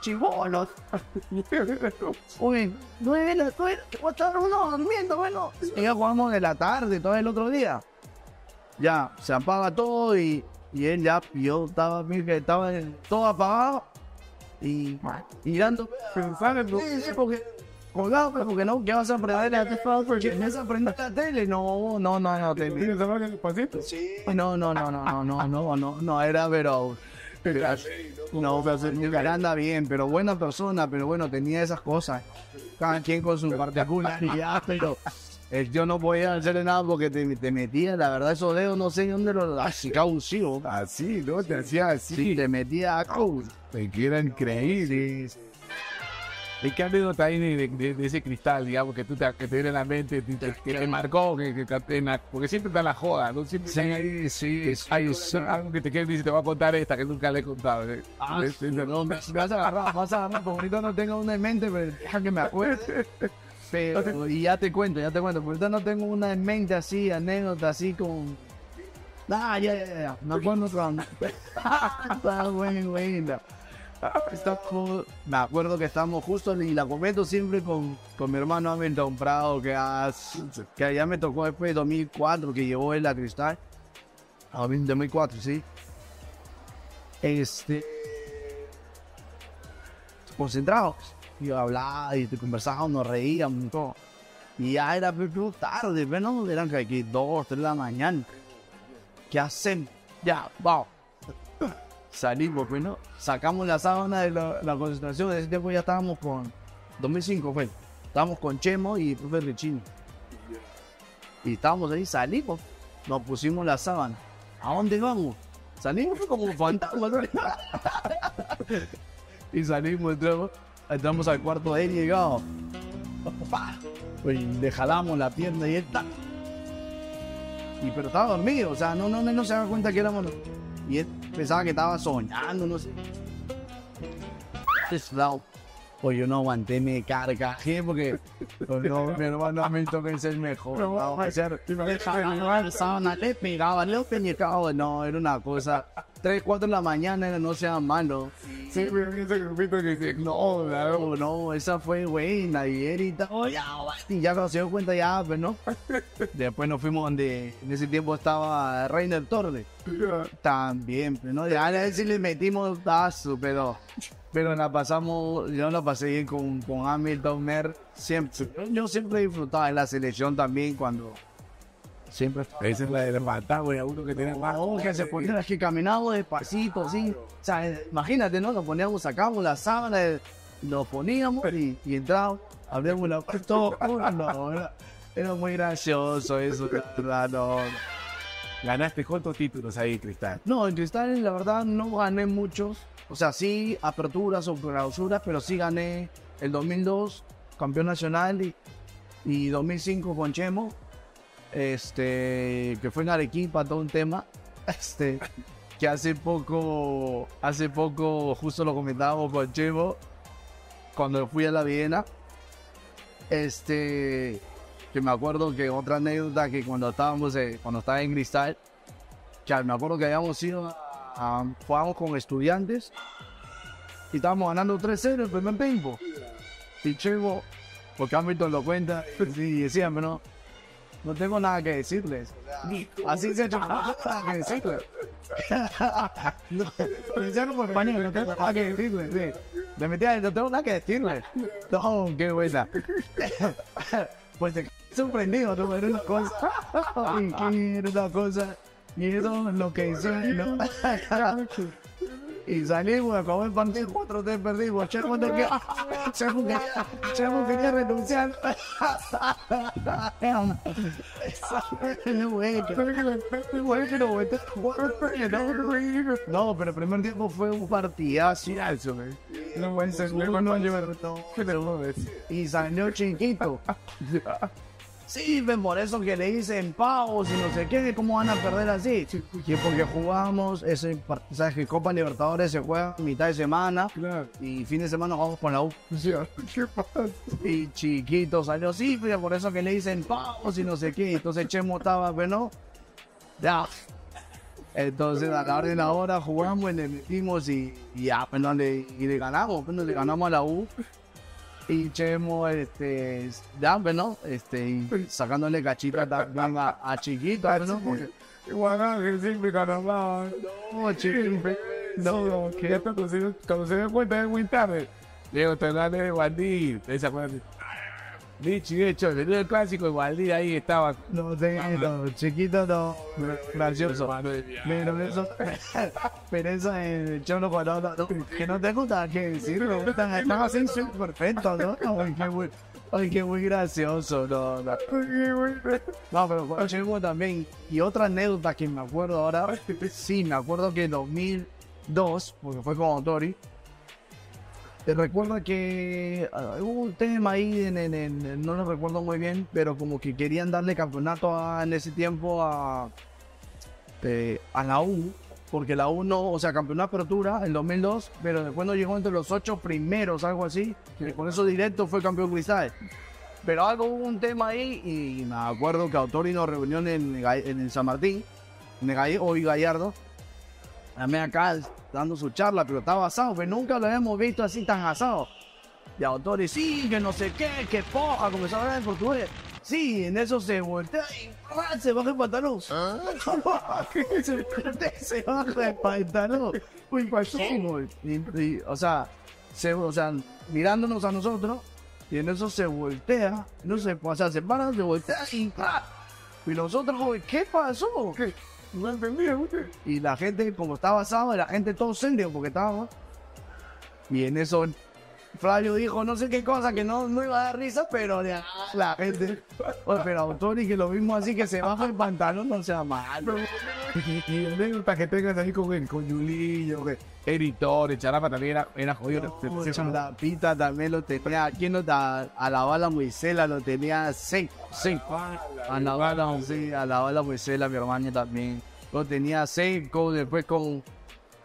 Speaker 3: chivolos. Uy, nueve de la nueve, uno durmiendo, bueno. Y ya jugamos de la tarde, todo el otro día. Ya, se apaga todo y, y él ya, y yo estaba, que estaba todo apagado. Y mirando,
Speaker 2: Pensando,
Speaker 3: sí, sí, porque Colgado, pero pues, porque no, ¿qué vas a aprender a ¿Qué vas a aprender la tele? No, no, no, no, te
Speaker 2: ¿Tienes hablar en el Sí.
Speaker 3: No, no, no, no, no, no, no, no, no era pero. No, pero anda bien, pero buena persona, pero bueno, tenía esas cosas. Cada quien con su particularidad, pero eh, yo no podía hacerle nada porque te, te metía, la verdad, esos dedos no sé dónde los ah, así
Speaker 2: Así, ¿no? Te hacía así.
Speaker 3: te metía a
Speaker 2: Te que. Sí, sí. ¿Y qué anécdota hay de, de- de ese cristal, digamos, que tú te, que te viene en la mente, que te, que te marcó, que, que te- la- porque siempre está la joda, ¿no? Siempre
Speaker 3: Sí, sí, sí.
Speaker 2: hay algo que te quiere decir, te voy a contar esta que nunca le he contado. ¿eh?
Speaker 3: Ah,
Speaker 2: Es- es-
Speaker 3: no, me me vas a agarrar, vas a agarrar, porque ahorita no tengo una en mente, pero deja que me acuerde. Pero, y ya te cuento, ya te cuento, porque ahorita no tengo una en mente así, anécdota así con... Ah, ya, ya, ya, me acuerdo cuando... Está bueno, bueno. Estamos- me acuerdo que estamos justo, y la comento siempre con, con mi hermano Hamilton Prado, que, has- que ya me tocó después de 2004, que llevó él a Cristal. A 2004, sí. Este concentrados. Y hablaba y conversábamos, nos reíamos y todo. Y ya era tarde, pero no, eran que aquí dos, tres de la mañana. ¿Qué hacemos? Ya, vamos. Salimos, pues no. Sacamos la sábana de la, concentración. En ese tiempo ya estábamos con. 2005 fue. Estábamos con Chemo y el profe Richini. Y estábamos ahí, salimos. Nos pusimos la sábana. ¿A dónde vamos? Salimos como fantasmas. y salimos, entramos, entramos al cuarto de él. Pa, pues, le jalamos la pierna y él ta. Y pero estaba dormido, o sea, no, no, no, se daba cuenta que éramos. Y él pensaba que estaba soñando, no sé. Pues yo no aguanté, me cargajé porque pues, no, mi hermano Hamilton es el mejor. No, jalaba la sábana, le pegaba, le peñecaba, no, era una cosa. 3, 4 de la mañana no sea malo.
Speaker 2: Sí, pero no.
Speaker 3: No, no, esa fue buena y él y todo, ya, y ya cuando se dio cuenta ya, pues no. Después nos fuimos donde en ese tiempo estaba Reiner Torres. También, pues no, ya a sí le metimos tazo, pero, pero la pasamos, yo la pasé bien con, con Hamilton Mer, siempre. Yo, yo siempre disfrutaba de la selección también cuando siempre estaba.
Speaker 2: Esa es la de la güey, a uno que tiene más.
Speaker 3: No, que se ponía, es que caminábamos despacito, así. O sea, imagínate, ¿no? Nos poníamos, sacábamos la sábana, nos poníamos y, y entrábamos, abríamos la puerta, todo. No, era, era muy gracioso eso, la verdad, no.
Speaker 2: Ganaste cuántos títulos ahí, Cristal.
Speaker 3: No, en Cristal, la verdad, no gané muchos. O sea, sí, aperturas o clausuras, pero sí gané el 2002, campeón nacional, y, y 2005 con Chemo, este, que fue en Arequipa, todo un tema. Este, que hace poco, hace poco, justo lo comentábamos con Chemo, cuando fui a la Viena, este, que me acuerdo que otra anécdota que cuando estábamos, eh, cuando estaba en Cristal, que me acuerdo que habíamos ido a, a- jugábamos con estudiantes y estábamos ganando 3-0 el primer tiempo. Y Chevo, porque Hamilton lo cuenta, y decía, pero no, no tengo nada que decirles. Así se nada que decirles. no, español, no tengo nada que decirles. Le metía, no tengo nada que decirles. No, qué buena. pues te sorprendido, ¿no? Era una cosa. era una cosa. Y eso es lo que hicieron, ¿no? Y salimos, acabó el partido, 4-3 perdimos. Chemo, no Chemo quería, Chemo quería renunciar. No, pero el primer tiempo fue un partidazo. No puede ser, no, no, no, y salió chiquito. Sí, ven por eso que le dicen pavos y no sé qué, ¿cómo van a perder así? Que porque jugamos, ese, sabes que Copa Libertadores se juega mitad de semana
Speaker 2: Claro.
Speaker 3: y fin de semana jugamos con la U.
Speaker 2: ¿Qué pasa?
Speaker 3: Y chiquito salió, sí, pero por eso que le dicen pavos y no sé qué. Entonces Chemo estaba, pero no. Ya. Entonces a la hora de la hora jugamos y le metimos y, y ya, pues no, le, y le ganamos, pues no, le ganamos a la U. Y Chemo, este, pues no, este, y sacándole cachita a, a chiquito, pues, ¿no? Porque,
Speaker 2: Guanaje siempre carnaval.
Speaker 3: no, chiquito,
Speaker 2: No, no, que ya cuando se, dio cuenta es muy tarde. Diego Fernández de Gualdí. ¿Te acuerdas? Dicho y hecho, el clásico de Gualdí, ahí estaba.
Speaker 3: no sé, no, chiquito no, gracioso. Pero eso, pero eso es, no conozco, no, que no tengo nada que decir, me gustan, están así, son perfectos, ¿no? No, qué bueno. Ay, qué muy gracioso, no, no. No, pero Chemo también. Y otra anécdota que me acuerdo ahora. Sí, me acuerdo que en 2002, porque fue con Autori. Te recuerdo que ah, hubo un tema ahí, en, no lo recuerdo muy bien, pero como que querían darle campeonato en ese tiempo a, eh, a la U, porque la U no, o sea, campeonó apertura en 2002, pero después no llegó entre los ocho primeros, algo así, y con eso directo fue campeón cristal. Pero algo hubo un tema ahí y me acuerdo que Autori nos reunió en, en San Martín, en hoy Gallardo, a acá dando su charla, pero estaba asado, que nunca lo habíamos visto así tan asado. Y Autori, sí, que no sé qué, que poja, comenzó a hablar en portugués. Sí, en eso se voltea y ¡ah! se baja el pantalón. se voltea se baja el pantalón. Uy, pasó. Y, y, o sea, se, o sea, mirándonos a nosotros, y en eso se voltea, no se, o sea, se para, se voltea y ¡ah! Y nosotros, ¿qué pasó? ¿Qué?
Speaker 2: No entendía.
Speaker 3: Y la gente, como estaba asado, la gente todo serio porque estaba. Y en eso Flavio dijo no sé qué cosa que no, no iba a dar risa, pero de- la gente. Oye, pero Autori que lo mismo así que se baja el pantalón, no sea
Speaker 2: y anécdotas que tengas ahí con el con Yulillo, que editor, Charapa también era, era jodido. Se- se-
Speaker 3: La pita también lo tenía. ¿Quién no ta- A la bala Moisela lo tenía seis. Seis. A la bala, sí, a la bala Moisela, mi hermano también. Lo tenía seis. con- después con.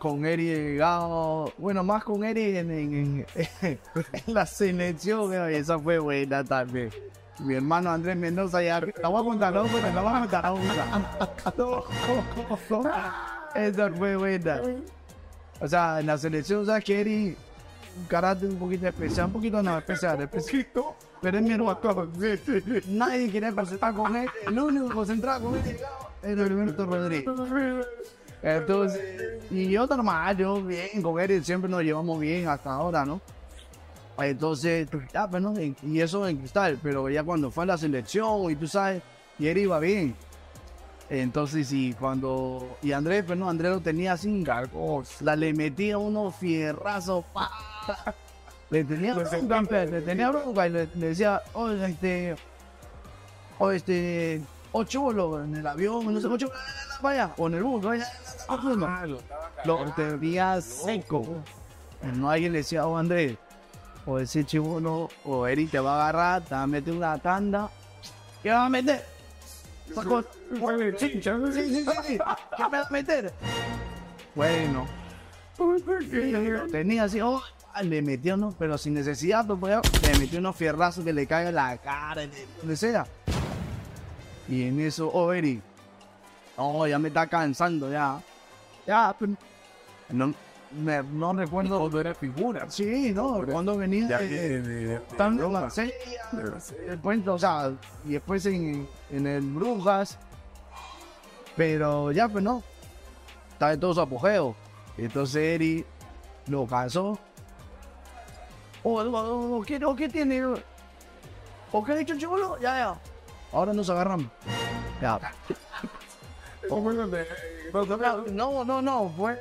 Speaker 3: Con Eri Gao, bueno, más con Eri en, en, en- en la selección, pero esa fue buena también. Mi hermano Andrés Mendoza ya, la voy a contar, no, pero la voy a contar no. Esa fue buena. O sea, en la selección, ¿sabes que Eri? Un carácter un poquito especial, un poquito no especial, especial. Pero es mi hermano. Nadie quería concentrar con él. El único concentrado con él era Alberto Rodríguez. Entonces, y yo normal, yo bien, con él siempre nos llevamos bien hasta ahora, ¿no? Entonces, ya, pues, ¿no? Y eso en cristal, pero ya cuando fue a la selección y tú sabes, y él iba bien. Entonces, y cuando, y Andrés, pues no, Andrés lo tenía así,
Speaker 2: Cargos.
Speaker 3: la le metía unos fierrazos, pa. Le tenía bronca, pe, le tenía bronca y le, le decía, oh, este, oh, este, oh, chulo, en el avión, no sé, chulo, vaya, o en el bus, vaya,
Speaker 2: Estaba
Speaker 3: lo tenía seco. No alguien le decía, oh, Andrés, o ese chivo o Eri te va a agarrar, te va a meter una tanda, ¿qué va a meter?
Speaker 2: ¿no?
Speaker 3: Sí, sí, sí, sí. ¿Qué me va a meter? Bueno, tenía así, oh, ah, le metió, ¿no? Pero sin necesidad, pues, pues, le metió unos fierrazos que le caigan la cara, donde sea. Y en eso, oh, Eri, oh, ya me está cansando, ya. Ya, pero no, me- no recuerdo.
Speaker 2: Cuando era figura.
Speaker 3: Sí, no, cuando venía
Speaker 2: Ya
Speaker 3: de-
Speaker 2: de, de, de,
Speaker 3: tan
Speaker 2: de.
Speaker 3: Marsella, después, o sea, y después en, en el Brujas. Pero ya, pues no. Está en todo su apogeo. Entonces Eri lo cansó. O, o, o, ¿qué, o qué tiene? ¿O qué ha dicho Chibolo? Ya, ya. Ahora nos agarramos. Ya.
Speaker 2: ¿Cómo donde- donde-
Speaker 3: No, no, no, fue.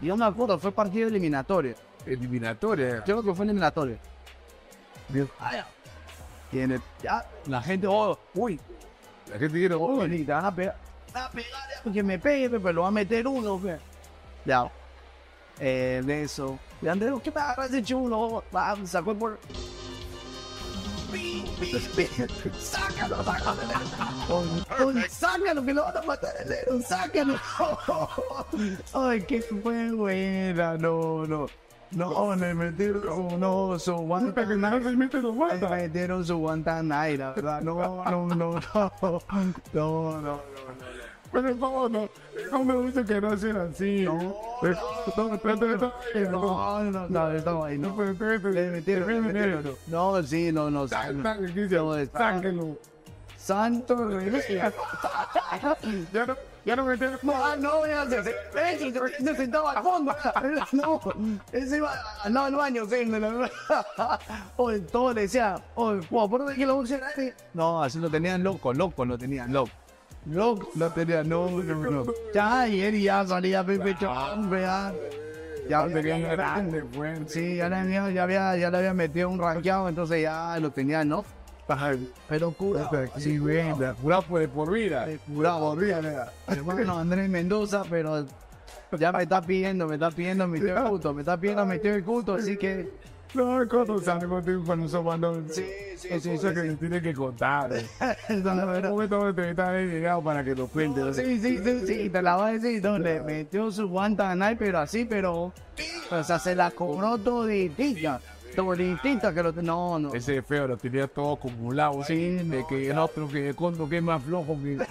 Speaker 3: Yo me acuerdo, fue partido eliminatorio.
Speaker 2: Eliminatoria.
Speaker 3: Yo creo que fue eliminatorio. Ah, ya. El- la gente, oh, uy,
Speaker 2: La gente quiere
Speaker 3: oh, ni te van a pegar. A pegar, porque me pegue, pe, pero lo va a meter uno, pe. Ya. Eh, de eso. Y Andrés, ¿qué me agarra ese chulo? Va, sacó por. Sácalo, sácalo. Oh, oh, sácalo, que lo van a matar. Sácalo. Ay, qué fue buena. No, no. No, le metieron, no, su guanta.
Speaker 2: que nada se mete los
Speaker 3: Le metieron su guantanaira, ¿verdad? No, no, no, no. No, no, no.
Speaker 2: Pero por favor, no. No me gusta que no hacer así.
Speaker 3: No,
Speaker 2: Eh, no, no.
Speaker 3: No, no, no, sí, no, no.
Speaker 2: Sáquenlo.
Speaker 3: Santo rey.
Speaker 2: Ya no, ya no me tengo.
Speaker 3: No, ah, no, ya se, se, se, se, se sentaba al fondo. No, ese iba al lado del baño, sí. la- Oye, todo le decía, guau, ¿por que lo ahí? No, así lo tenían loco, loco lo tenían, loco. Loco lo tenían, no, no, no. Ya, y él ya salía Pepe Chombe, ya. Ya,
Speaker 2: tenía grande, fuerte.
Speaker 3: Sí, ya le había, ya había, ya le había metido un rankeado, entonces ya lo tenía, ¿no? Pero cura. Sí, bien.
Speaker 2: Fue de por vida.
Speaker 3: Curado, Hermano Andrés Mendoza, pero ya me está pidiendo, me está pidiendo mi tío culto, me está pidiendo mi tío culto, así que.
Speaker 2: No, cuando sale contigo cuando somos cuando
Speaker 3: Sí, sí,
Speaker 2: Eso
Speaker 3: sí,
Speaker 2: es
Speaker 3: sí,
Speaker 2: que me tiene que contar.
Speaker 3: Es la verdad.
Speaker 2: Un momento te está llegado para que lo cuentes.
Speaker 3: Sí, sí, sí, sí, te la voy a decir, no, le metió su guanta a pero así, pero. O sea, se la cobró todo Todo distinta que lo. No, no.
Speaker 2: Ese feo lo tenía todo acumulado.
Speaker 3: Sí,
Speaker 2: ¿eh? de
Speaker 3: no,
Speaker 2: que el otro que el conto que es más flojo que.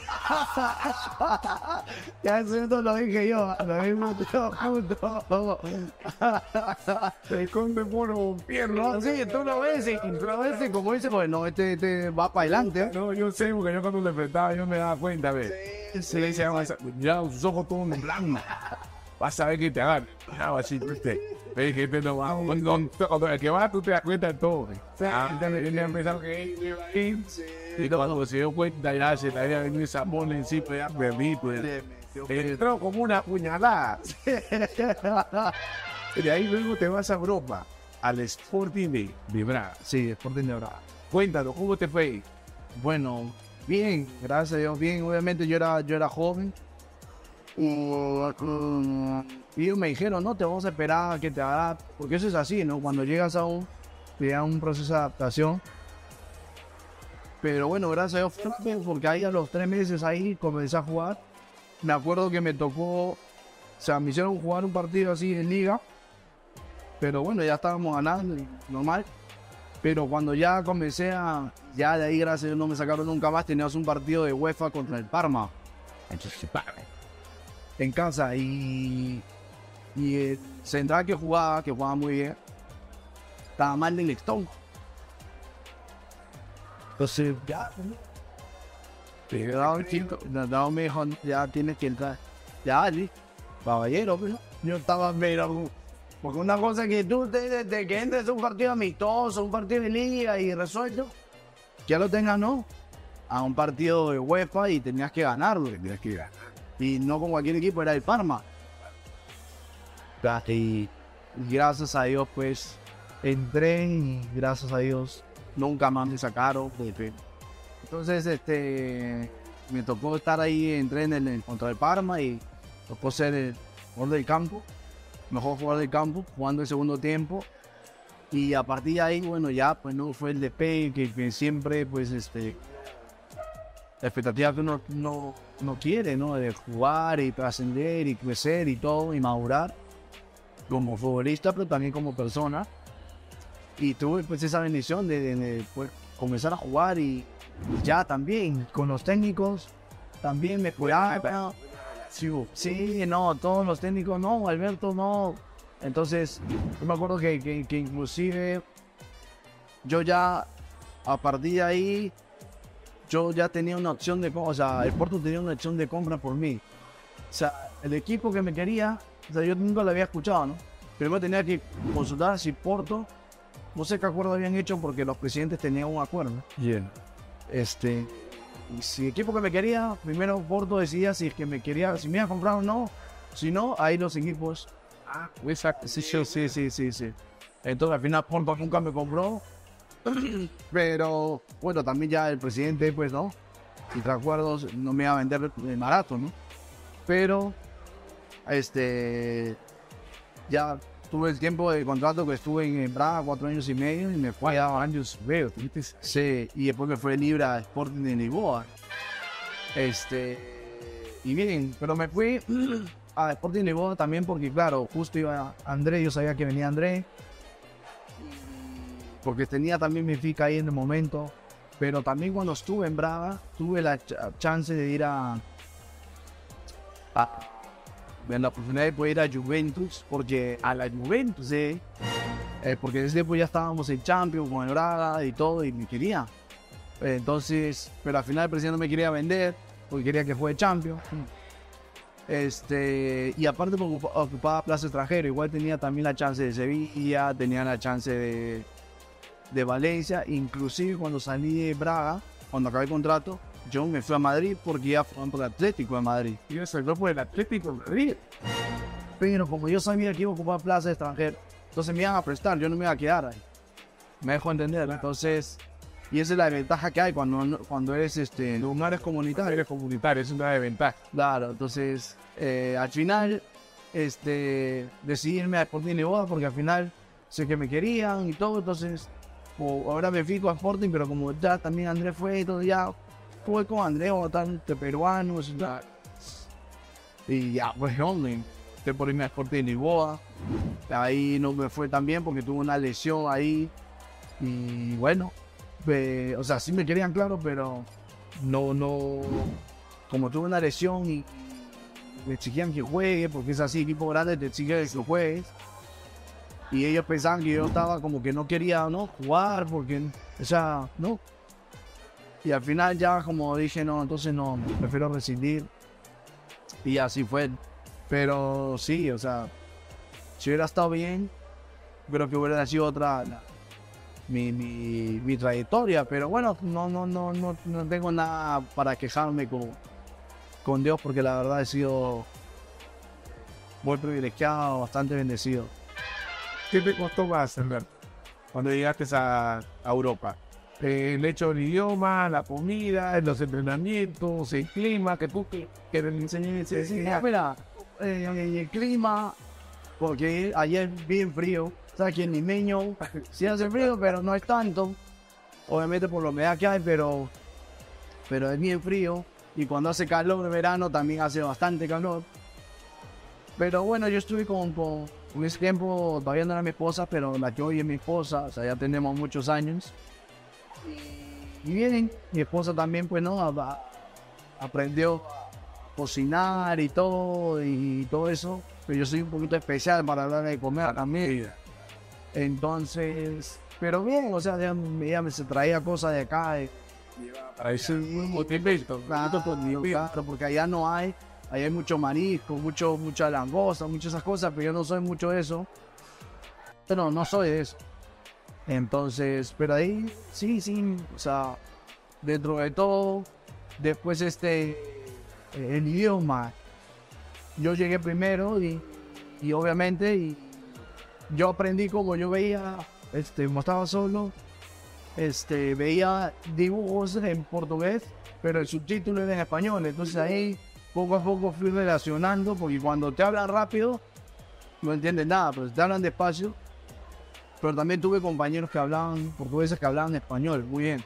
Speaker 3: ya eso no lo dije yo, lo mismo yo junto.
Speaker 2: El conto es puro pierno.
Speaker 3: No, sí, tú lo ves y tú lo ves y como dice, pues no, este, este va para adelante. ¿eh?
Speaker 2: No, yo sé, porque yo cuando le enfrentaba yo me daba cuenta, ¿ves? Se le decía, mira, sus ojos todos en blanco. Vas a ver que te hagan. Ah, así, ¿viste? Ves que este no va. Cuando, cuando el que va, tú te das cuenta de todo. Ah, él empezó que. Y cuando se dio cuenta, ya se le había venido esa bola encima, ya perdí, pues. Entró como una puñalada. De ahí luego te vas a Europa, al Sporting de, de Braga.
Speaker 3: Sí, Sporting de Braga.
Speaker 2: Cuéntanos, ¿cómo te fue?
Speaker 3: Bueno, bien, gracias a Dios, bien. Obviamente yo era, yo era joven. Y, ellos me dijeron, no, te vamos a esperar a que te haga, porque eso es así, ¿no? Cuando llegas a un, da un proceso de adaptación. Pero bueno, gracias a Dios, porque ahí a los tres meses ahí comencé a jugar. Me acuerdo que me tocó, o sea, me hicieron jugar un partido así en liga. Pero bueno, ya estábamos ganando, normal. Pero cuando ya comencé a. Ya de ahí, gracias a Dios, no me sacaron nunca más. Teníamos un partido de UEFA contra el Parma. Entonces, en casa. Y. Y el central que jugaba, que jugaba muy bien, estaba mal del estómago. Entonces, ya. Un chico, un hijo, ya tienes que entrar. Ya, Ali, caballero, pues, yo estaba, pero. Porque una cosa que tú, te, te- que entres un partido amistoso, un partido de liga y resuelto, ya lo tengas, no. A un partido de UEFA y tenías que ganarlo.
Speaker 2: Tenías que ganar.
Speaker 3: Y no con cualquier equipo, era el Parma. Y gracias a Dios, pues, entré y gracias a Dios nunca más me sacaron. Entonces, este, me tocó estar ahí, entré en el, contra el Parma y tocó ser el jugador del campo, mejor jugador del campo, jugando el segundo tiempo. Y a partir de ahí, bueno, ya, pues no fue el despegue que, siempre, pues, este, la expectativa que uno no, no quiere, ¿no? De jugar y trascender y crecer y todo y madurar como futbolista, pero también como persona. Y tuve pues esa bendición de, pues, comenzar a jugar y ya también con los técnicos también me cuidaba. Sí, sí, no, todos los técnicos no, Alberto no. Entonces, yo me acuerdo que, que, que inclusive yo ya a partir de ahí yo ya tenía una opción de compra, o sea, el Porto tenía una opción de compra por mí. O sea, el equipo que me quería, o sea, yo nunca lo había escuchado, ¿no? Primero tenía que consultar si Porto, no sé qué acuerdo habían hecho porque los presidentes tenían un acuerdo.
Speaker 2: Bien.
Speaker 3: Este, y si el equipo que me quería, primero Porto decidía si es que me quería, si me iba a comprar o no. Si no, ahí los equipos.
Speaker 2: Ah, exacto.
Speaker 3: Sí, sí, sí, sí. Entonces al final Porto nunca me compró. Pero bueno, también ya el presidente, pues no. Y te acuerdos, no me iba a vender el barato, ¿no? Pero, este, ya tuve el tiempo de contrato que estuve en, Braga, cuatro años y medio, y me fue a
Speaker 2: años veo.
Speaker 3: Sí, y después me fue libre a Sporting de Lisboa. Este, y bien, pero me fui a Sporting de Lisboa también porque, claro, justo iba André, yo sabía que venía André. Porque tenía también mi fica ahí en el momento. Pero también cuando estuve en Braga, tuve la ch- chance de ir a. a la oportunidad de poder ir a Juventus, porque a la Juventus, sí. Eh, porque desde tiempo ya estábamos en Champions con el Braga y todo, y me quería. Eh, Entonces, pero al final el presidente no me quería vender, porque quería que juegue Champions. Este, y aparte porque ocupa- ocupaba plaza extranjero, igual tenía también la chance de Sevilla, tenía la chance de, de Valencia, inclusive cuando salí de Braga, cuando acabé el contrato, yo me fui a Madrid porque ya fue por el Atlético de Madrid.
Speaker 2: Y eso, el grupo del Atlético de Madrid.
Speaker 3: Pero como yo sabía que iba a ocupar plaza de extranjero, entonces me iban a prestar, yo no me iba a quedar ahí. Me dejó entender. Entonces, y esa es la ventaja que hay cuando, cuando eres este, lugares comunitarios.
Speaker 2: Eres comunitario, es una desventaja.
Speaker 3: Claro, entonces eh, al final este, decidí irme a Sporting Lisboa porque al final sé que me querían y todo, entonces o- ahora me fijo a Sporting, pero como ya también Andrés fue y todo, ya fue con Andrés o tanto peruanos y tal. Ya, pues hombre, estoy por irme a Sporting Lisboa. Ahí no me fue tan bien porque tuve una lesión ahí. Y bueno, o sea, sí me querían, claro, pero no, no, como tuve una lesión y me exigían que juegue, porque es así, equipo grande te exige que juegues. Y ellos pensaban que yo estaba como que no quería no jugar, porque, o sea, no. Y al final ya como dije, no, entonces no, prefiero rescindir. Y así fue. Pero sí, o sea, si hubiera estado bien, creo que hubiera sido otra mi, mi, mi trayectoria. Pero bueno, no, no, no, no, no tengo nada para quejarme con, con Dios porque la verdad he sido muy privilegiado, bastante bendecido.
Speaker 2: ¿Qué te costó más, Alberto, cuando llegaste a, a Europa? Eh, el hecho del idioma, la comida, los entrenamientos, el clima, que tú que, que le enseñé-
Speaker 3: Sí, mira, eh, el clima, porque ayer bien frío, o sea, aquí en Limeño sí hace frío, pero no es tanto. Obviamente por la humedad que hay, pero, pero es bien frío. Y cuando hace calor de verano también hace bastante calor. Pero bueno, yo estuve con, con, ese tiempo, todavía no era mi esposa, pero la que hoy es mi esposa, o sea, ya tenemos muchos años. Y bien, mi esposa también, pues, ¿no? A- a- aprendió a cocinar y todo, y todo eso. Pero yo soy un poquito especial para hablar de comer también. Entonces, pero bien, o sea, ella, ella me se traía cosas de acá, de,
Speaker 2: Para eso es un motivito.
Speaker 3: Claro, porque allá no hay, allá hay mucho marisco, mucho, mucha langosta, muchas esas cosas, pero yo no soy mucho de eso. Pero no soy de eso. Entonces, pero ahí sí, sí, o sea, dentro de todo, después este, el idioma, yo llegué primero y, y obviamente y yo aprendí como yo veía, este, como estaba solo, este, veía dibujos en portugués, pero el subtítulo era en español. Entonces ahí poco a poco fui relacionando, porque cuando te hablan rápido, no entiendes nada, pero si te hablan despacio. Pero también tuve compañeros que hablaban portugueses que hablaban español, muy bien.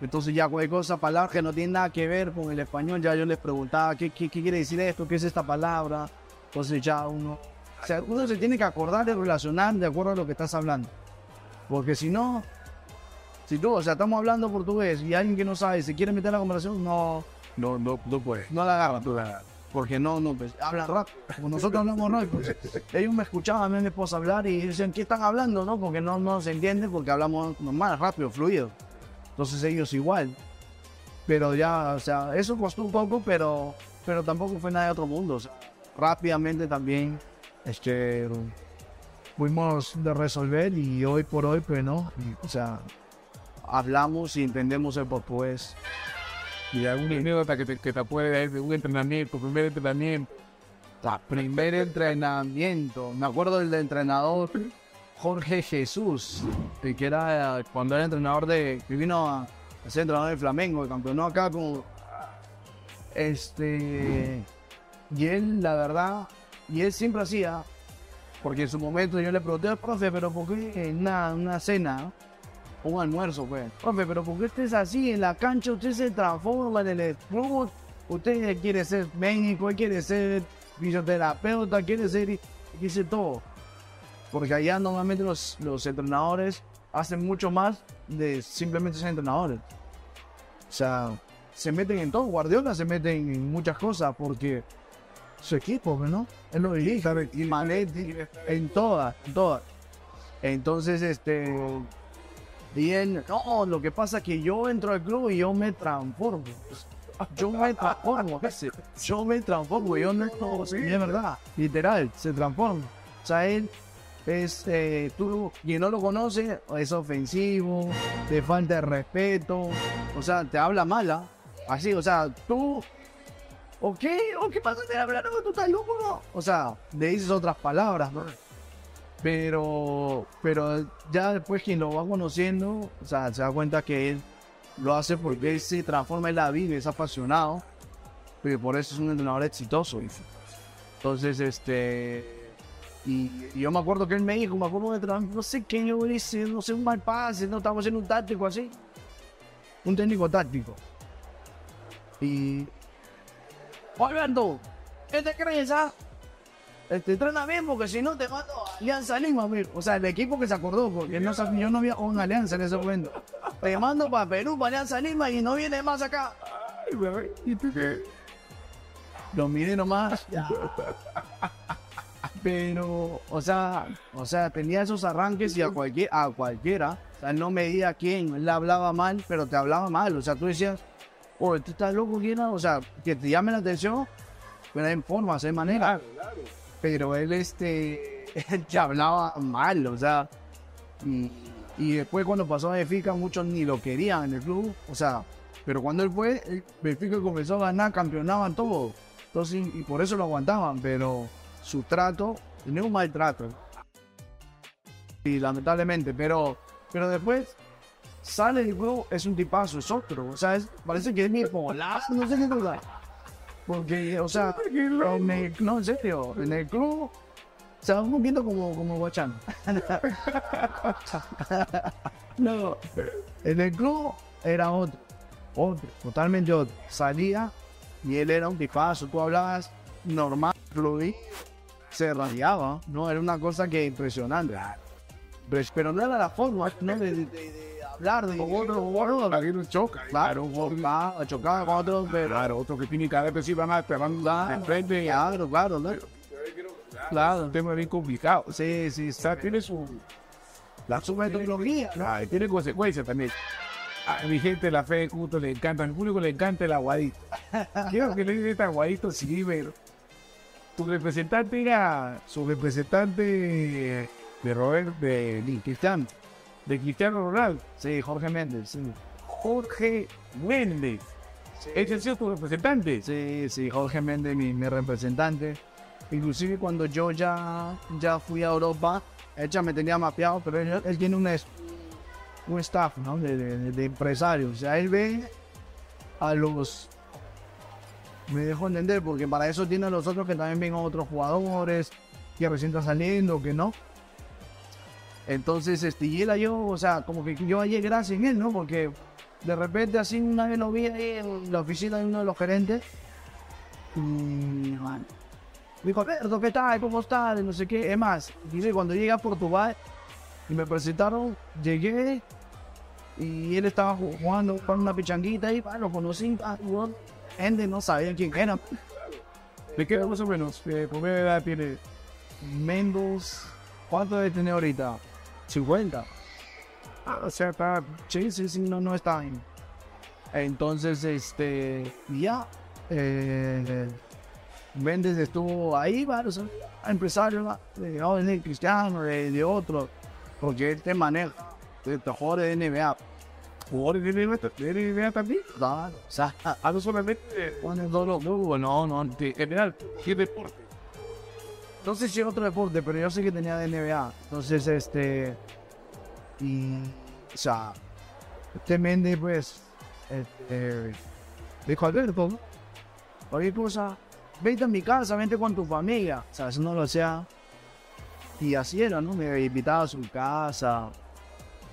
Speaker 3: Entonces ya cualquier cosa, palabras que no tienen nada que ver con el español, ya yo les preguntaba, ¿qué, qué, qué quiere decir esto? ¿Qué es esta palabra? Entonces ya uno, o sea, uno se tiene que acordar y relacionar de acuerdo a lo que estás hablando. Porque si no, si tú, o sea, estamos hablando portugués y alguien que no sabe se quiere meter en la conversación, no,
Speaker 2: No, no, no puedes.
Speaker 3: no la agarra, tú la agarras. Porque no, no, pues, hablan rápido. Como nosotros hablamos rápido. pues, ellos me escuchaban a mí mi esposa hablar y decían, ¿qué están hablando? no Porque no, no se entiende porque hablamos normal, rápido, fluido. Entonces ellos igual. Pero ya, o sea, eso costó un poco, pero, pero tampoco fue nada de otro mundo. Rápidamente también, este, fuimos de resolver y hoy por hoy, pues no. O sea, hablamos y entendemos el portugués.
Speaker 2: Y alguna anécdota que te, que te puede dar de un entrenamiento, primer entrenamiento.
Speaker 3: La primer entrenamiento. Me acuerdo del entrenador Jorge Jesús, que era cuando era entrenador de. que vino a, a ser entrenador de Flamengo, campeonó acá con. Este. Y él, la verdad, y él siempre hacía, porque en su momento yo le pregunté al profe, pero ¿por qué en una, una cena, un almuerzo, pues? Profe, pero ¿por qué usted es así en la cancha? Usted se transforma en el fútbol, usted quiere ser médico, quiere ser fisioterapeuta, quiere ser, dice todo. Porque allá normalmente los, los entrenadores hacen mucho más de simplemente ser entrenadores. O sea, se meten en todo. Guardiola se mete en muchas cosas porque su equipo, ¿no? Él lo dirige. Y Manetti, en todas, en todas. Entonces, este. Él, no, lo que pasa es que yo entro al club y yo me transformo. Yo me transformo, veces. Yo me transformo, yo no, no, sí, es verdad, literal, se transforma. O sea, él es, eh, tú, quien no lo conoce, es ofensivo, te falta de respeto, o sea, te habla mala. Así, o sea, tú ¿O qué? ¿O qué pasa? ¿Te hablaron? ¿Tú estás loco, no? O sea, le dices otras palabras, ¿no? Pero, pero ya después quien lo va conociendo, o sea, se da cuenta que él lo hace porque él se transforma en la vida, es apasionado, y por eso es un entrenador exitoso. Entonces, este, y, yo me acuerdo que él me dijo, me acuerdo de no sé qué, yo hice, no sé, un mal pase, no estamos haciendo un táctico así, un técnico táctico. Y, Alberto, ¿qué te crees, ah? Este, entrena bien porque si no te mando Alianza Lima, mira. O sea, el equipo que se acordó, porque yo no había una Alianza en ese momento. Te mando para Perú, para Alianza Lima y no viene más acá.
Speaker 2: Ay, güey, ¿y tú qué?
Speaker 3: Lo miré nomás. Pero, o sea, o sea, tenía esos arranques y a, cualquier, a cualquiera, o sea, no medía a quién, él hablaba mal, pero te hablaba mal, o sea, tú decías, oh, tú estás loco, ¿quién? O sea, que te llame la atención, pero hay formas, hay maneras. Pero él, este, te hablaba mal, o sea, y, y después cuando pasó a Benfica, muchos ni lo querían en el club, o sea, pero cuando él fue, el Benfica comenzó a ganar, campeonaban todo. Entonces, y por eso lo aguantaban, pero su trato, tenía un mal trato. Y lamentablemente, pero, pero después sale del juego, es un tipazo, es otro. O sea, parece que es bipolar, no sé qué cosa. Porque, o sea, en el- no, en serio, en el club se va viendo como, como Guachán. no, en el club era otro, otro, totalmente otro. Salía y él era un tipazo, tú hablabas normal, fluido, se radiaba, ¿no? Era una cosa que impresionante. Pero, pero no era la forma, ¿no? De, de- de- hablar, de...
Speaker 2: Otro, otro, aquí no choca.
Speaker 3: Claro, chocaba, chocaba con otros, pero...
Speaker 2: Claro, otro que tiene cada vez van a te van de frente.
Speaker 3: Claro, claro, ¿no?
Speaker 2: Claro, un tema bien complicado.
Speaker 3: Sí, sí,
Speaker 2: O sea, tiene su,
Speaker 3: la su metodología, ¿no?
Speaker 2: ah, tiene consecuencias también. A mi gente, la fe de culto le encanta, al público le encanta el aguadito. Quiero que le diga este aguadito, sí, pero tu representante era su representante de Robert, de,
Speaker 3: Cristiano.
Speaker 2: De Cristiano Ronaldo,
Speaker 3: Sí, Jorge Méndez, sí.
Speaker 2: Jorge Méndez. ¿Ese ha sido tu representante?
Speaker 3: Sí, sí, Jorge Méndez, mi, mi representante. Inclusive cuando yo ya, ya fui a Europa, él ya me tenía mapeado, pero él, él tiene un, un staff, ¿no? De, de- de empresarios. O sea, él ve a los... Me dejo entender, porque para eso tiene a los otros que también ven a otros jugadores, que recién están saliendo, que no. Entonces, este, y él yo, o sea, como que yo hallé gracia en él, ¿no? Porque de repente así una vez lo vi ahí en la oficina de uno de los gerentes. Y bueno, me dijo, Alberto, ¿qué tal? ¿Cómo estás? No sé qué. Es más, dice, cuando llegué a Portugal y me presentaron, llegué y él estaba ju- jugando con una pichanguita y bueno, lo conocí. gente no sabía quién era.
Speaker 2: ¿De qué más o menos? Eh, ¿Por qué edad tiene?
Speaker 3: Mendoz, ¿cuánto debe tener ahorita? 50.
Speaker 2: Ah, o sea, está
Speaker 3: Sí, sí, sí, no, no está bien. Entonces, este, ya, eh, Méndez estuvo ahí, varios empresarios, de oh, de Cristiano, de, de otros, porque él te maneja, de jugadores de NBA,
Speaker 2: jugadores de NBA, también.
Speaker 3: claro, o sea,
Speaker 2: Ah, no solamente eh,
Speaker 3: pone todos los no, no,
Speaker 2: de general, ¿qué deporte?
Speaker 3: Sé si otro deporte, pero yo sé que tenía de NBA, entonces, este, y, o sea, este Méndez, pues, este, dijo Alberto, ¿no? cualquier cosa, vete a mi casa, vente con tu familia, o sea, eso no lo hacía, y así era, ¿no? Me invitaba a su casa,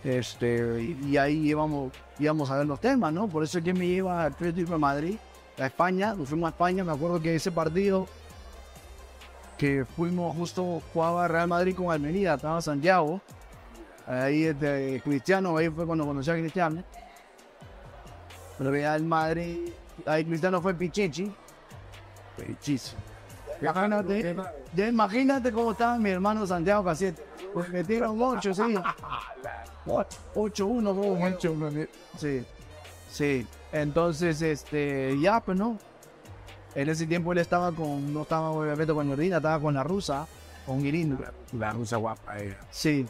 Speaker 3: este, y, ahí íbamos, íbamos a ver los temas, ¿no? Por eso es que me lleva al Atlético de Madrid, a España, nos fuimos a España, me acuerdo que ese partido que fuimos justo jugaba Real Madrid con Almería, estaba Santiago. Ahí este, Cristiano, ahí fue cuando conocí a Cristiano. Real Madrid, ahí Cristiano fue Pichichi.
Speaker 2: Pichis.
Speaker 3: Imagínate, ya imagínate cómo estaba mi hermano Santiago Casete. Pues metieron 8, sí. 8-1, Sí, sí. Entonces, este, ya, pues no. En ese tiempo él estaba con, no estaba obviamente con Jordina, estaba con la rusa, con Irina.
Speaker 2: La rusa guapa ella.
Speaker 3: Sí,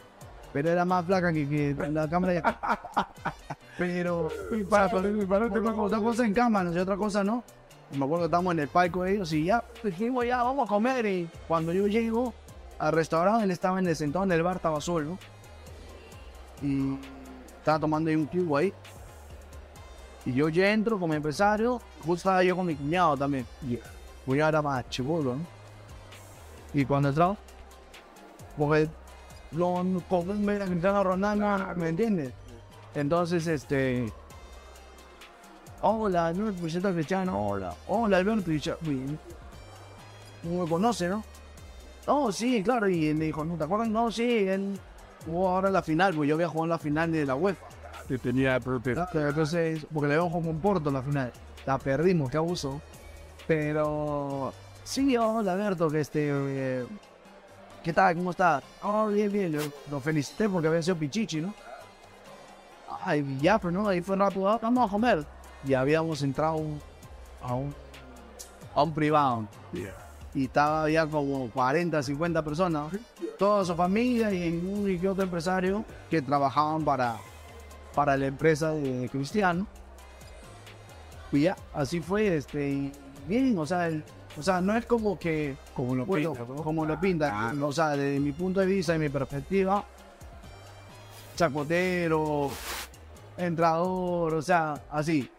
Speaker 3: pero era más flaca que, que en la cámara. ya. pero,
Speaker 2: Para, para, para,
Speaker 3: otra cosa en cámara, y otra cosa no. Me acuerdo que estábamos en el palco de ellos y ya dijimos, ya vamos a comer. Y cuando yo llego al restaurante, él estaba en el sentado en el bar, estaba solo. Y estaba tomando ahí un cubo ahí. Y yo ya entro como empresario, justo estaba yo con mi cuñado también. Y el cuñado era más chivolo, ¿no? Y cuando entraba, porque lo con me Cristiano Ronaldo, ¿me entiendes? Entonces, este. Hola, no me presento a Cristiano, hola. Hola, Alberto. Y me conoce, ¿no? Oh, sí, claro. Y él me dijo, ¿no te acuerdas? No, sí, él jugó ahora en la final, pues yo había jugado en la final de la UEFA.
Speaker 2: Te tenía pero te-
Speaker 3: Pero Entonces, porque le habíamos jugado con Porto en la final. La perdimos, qué abuso. Pero, sí, hola, Alberto, que este. eh, ¿Qué tal? ¿Cómo estás? Oh, bien, bien. Yo lo felicité porque había sido Pichichi, ¿no? Ay, ya, pero no, ahí fue rápido. "Ah, Vamos a comer. Y habíamos entrado a un, a un privado. Y estaba había como 40, 50 personas. Toda su familia y un y que otro empresario que trabajaban para, para la empresa de Cristiano. Y ya, así fue, este, y bien, o sea, el- o sea, no es como que,
Speaker 2: Como lo
Speaker 3: bueno,
Speaker 2: pinta, ¿no?
Speaker 3: como lo pinta, o sea, desde mi punto de vista y mi perspectiva, chacotero, entrador, o sea, así.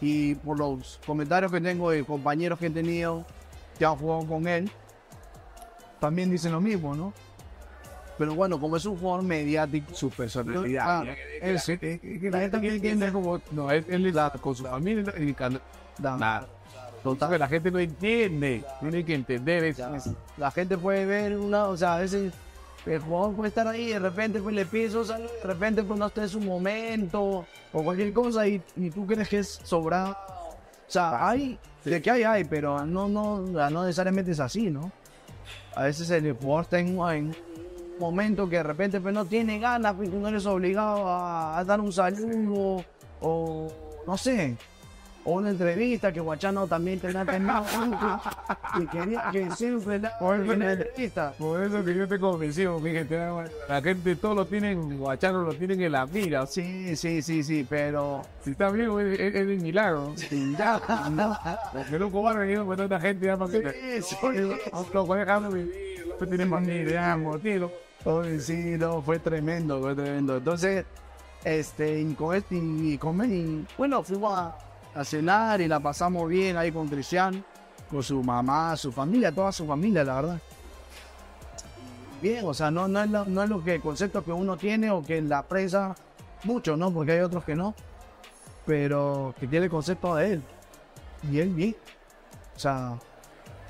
Speaker 3: Y por los comentarios que tengo de compañeros que he tenido que han jugado con él, también dicen lo mismo, ¿no? Pero bueno, como es un jugador mediático,
Speaker 2: su personalidad.
Speaker 3: Ah,
Speaker 2: que- la gente- es que la gente que entiende como, no, él, él está con su familia y
Speaker 3: da-
Speaker 2: nada.
Speaker 3: total.
Speaker 2: La gente no entiende, tiene que entender eso.
Speaker 3: La gente puede ver una, o sea, a veces el jugador puede estar ahí, de repente pues le piso, de repente pues no está en su momento, o cualquier cosa, y, y tú crees que es sobrado. O sea, hay, de que hay, hay, pero no, no, no necesariamente es así, ¿no? A veces el jugador está en, en momento que de repente pues no tiene ganas, pues no eres obligado a, a dar un saludo, o no sé, o una entrevista que Guachano también tenía tenido y quería que siempre la, en la entrevista.
Speaker 2: Por eso que yo te convencí, mi gente, la gente todo lo tienen, guachano lo tienen en la mira.
Speaker 3: Sí, sí, sí, sí, pero
Speaker 2: Si está bien, es, es, es milagro.
Speaker 3: ya, no.
Speaker 2: Porque no cobarde venido con tanta gente ya para que
Speaker 3: Sí, sí.
Speaker 2: lo puede dejar vivir, lo puede tener familia, motivo.
Speaker 3: Sí, no, fue tremendo, fue tremendo. Entonces, este, y con este, y, y con y, bueno, fuimos a, cenar y la pasamos bien ahí con Cristian, con su mamá, su familia, toda su familia, la verdad. Bien, o sea, no, no, es, lo, no es lo que el concepto que uno tiene o que la presa, muchos, ¿no? Porque hay otros que no, pero que tiene el concepto de él. Y él bien. O sea,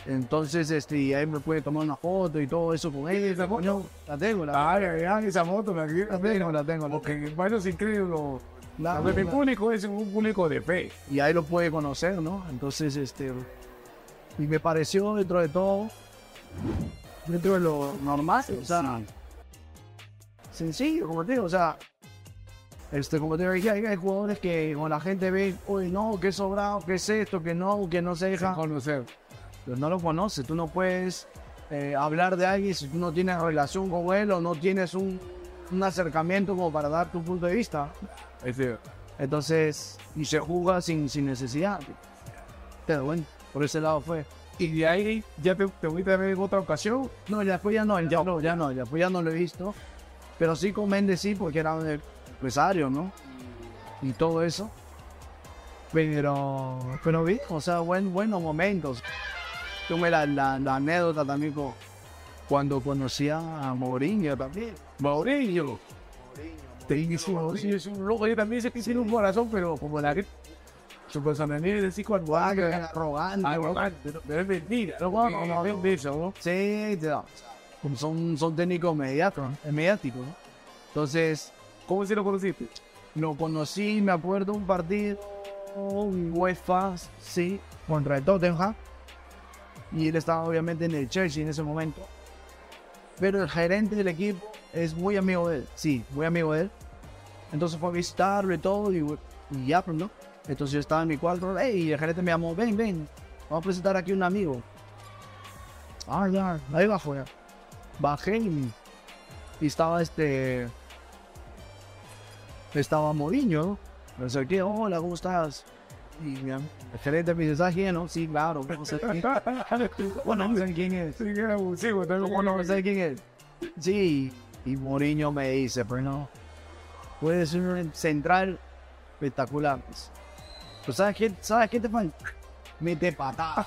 Speaker 3: entonces, este, ahí me puede tomar una foto y todo eso con él.
Speaker 2: esa foto?
Speaker 3: Coño, La tengo, la,
Speaker 2: Ay, ay, ay, esa moto la quiero.
Speaker 3: la tengo, la tengo.
Speaker 2: Porque bueno, sin creerlo.
Speaker 3: La-
Speaker 2: mi público es un público de fe.
Speaker 3: y ahí lo puede conocer, ¿no? Entonces, este, y me pareció dentro de todo, dentro de lo normal, o sea, sencillo, como te digo, o sea, este, como te digo, hay, jugadores que cuando la gente ve, uy, no, que sobrado, que es esto, que no, que no se deja,
Speaker 2: Conocer.
Speaker 3: Pero no lo conoces, tú no puedes eh, hablar de alguien si tú no tienes relación con él o no tienes un, un acercamiento como para dar tu punto de vista.
Speaker 2: Ese,
Speaker 3: Entonces, y se juzga sin, sin necesidad. Pero bueno, por ese lado fue.
Speaker 2: y de ahí ya te, te voy a ver en otra ocasión.
Speaker 3: No, ya después ya no, ya no, ya no, ya después ya no lo he visto. Pero sí con Méndez sí, porque era un empresario, ¿no? Y todo eso. Pero, pero bien, o sea, buen, buenos momentos. Tuve la, la, la anécdota también con, cuando conocí a Mourinho también.
Speaker 2: Mourinho. Te dice, Mourinho es un loco. Yo también sé que tiene un corazón, pero como la que. Su personalidad es así cuando
Speaker 3: Ah, que
Speaker 2: haga.
Speaker 3: era arrogante.
Speaker 2: Arrogante, pero, es mentira. No, no, no, no, de eso, ¿no?
Speaker 3: Sí, son, son técnicos mediáticos, eh, mediáticos, ¿no? Entonces,
Speaker 2: ¿Cómo se lo conociste?
Speaker 3: lo conocí, me acuerdo, un partido UEFA, sí, contra el Tottenham. Y él estaba obviamente en el Chelsea en ese momento. Pero el gerente del equipo es muy amigo de él, sí, muy amigo de él. Entonces fue a visitarlo y todo, y, y ya, pues, ¿no? Entonces yo estaba en mi cuarto, hey, y el gerente me llamó, ven, ven, vamos a presentar aquí un amigo. Ah, ya, ahí bajo ya. Bajé y, y estaba este. Estaba Mourinho, ¿no? Me acerqué, hola, ¿cómo estás? Y mi am- el gerente me dice, ¿sabes quién? No, sí, claro. No sé quién. Bueno, no sé quién es.
Speaker 2: Sí, que abusivo, tengo
Speaker 3: Bueno, no sé quién es. Sí, y Mourinho me dice, pero no. Puede ser un central espectacular. Pero ¿sabes qué, ¿sabes qué te falta? Mete patada.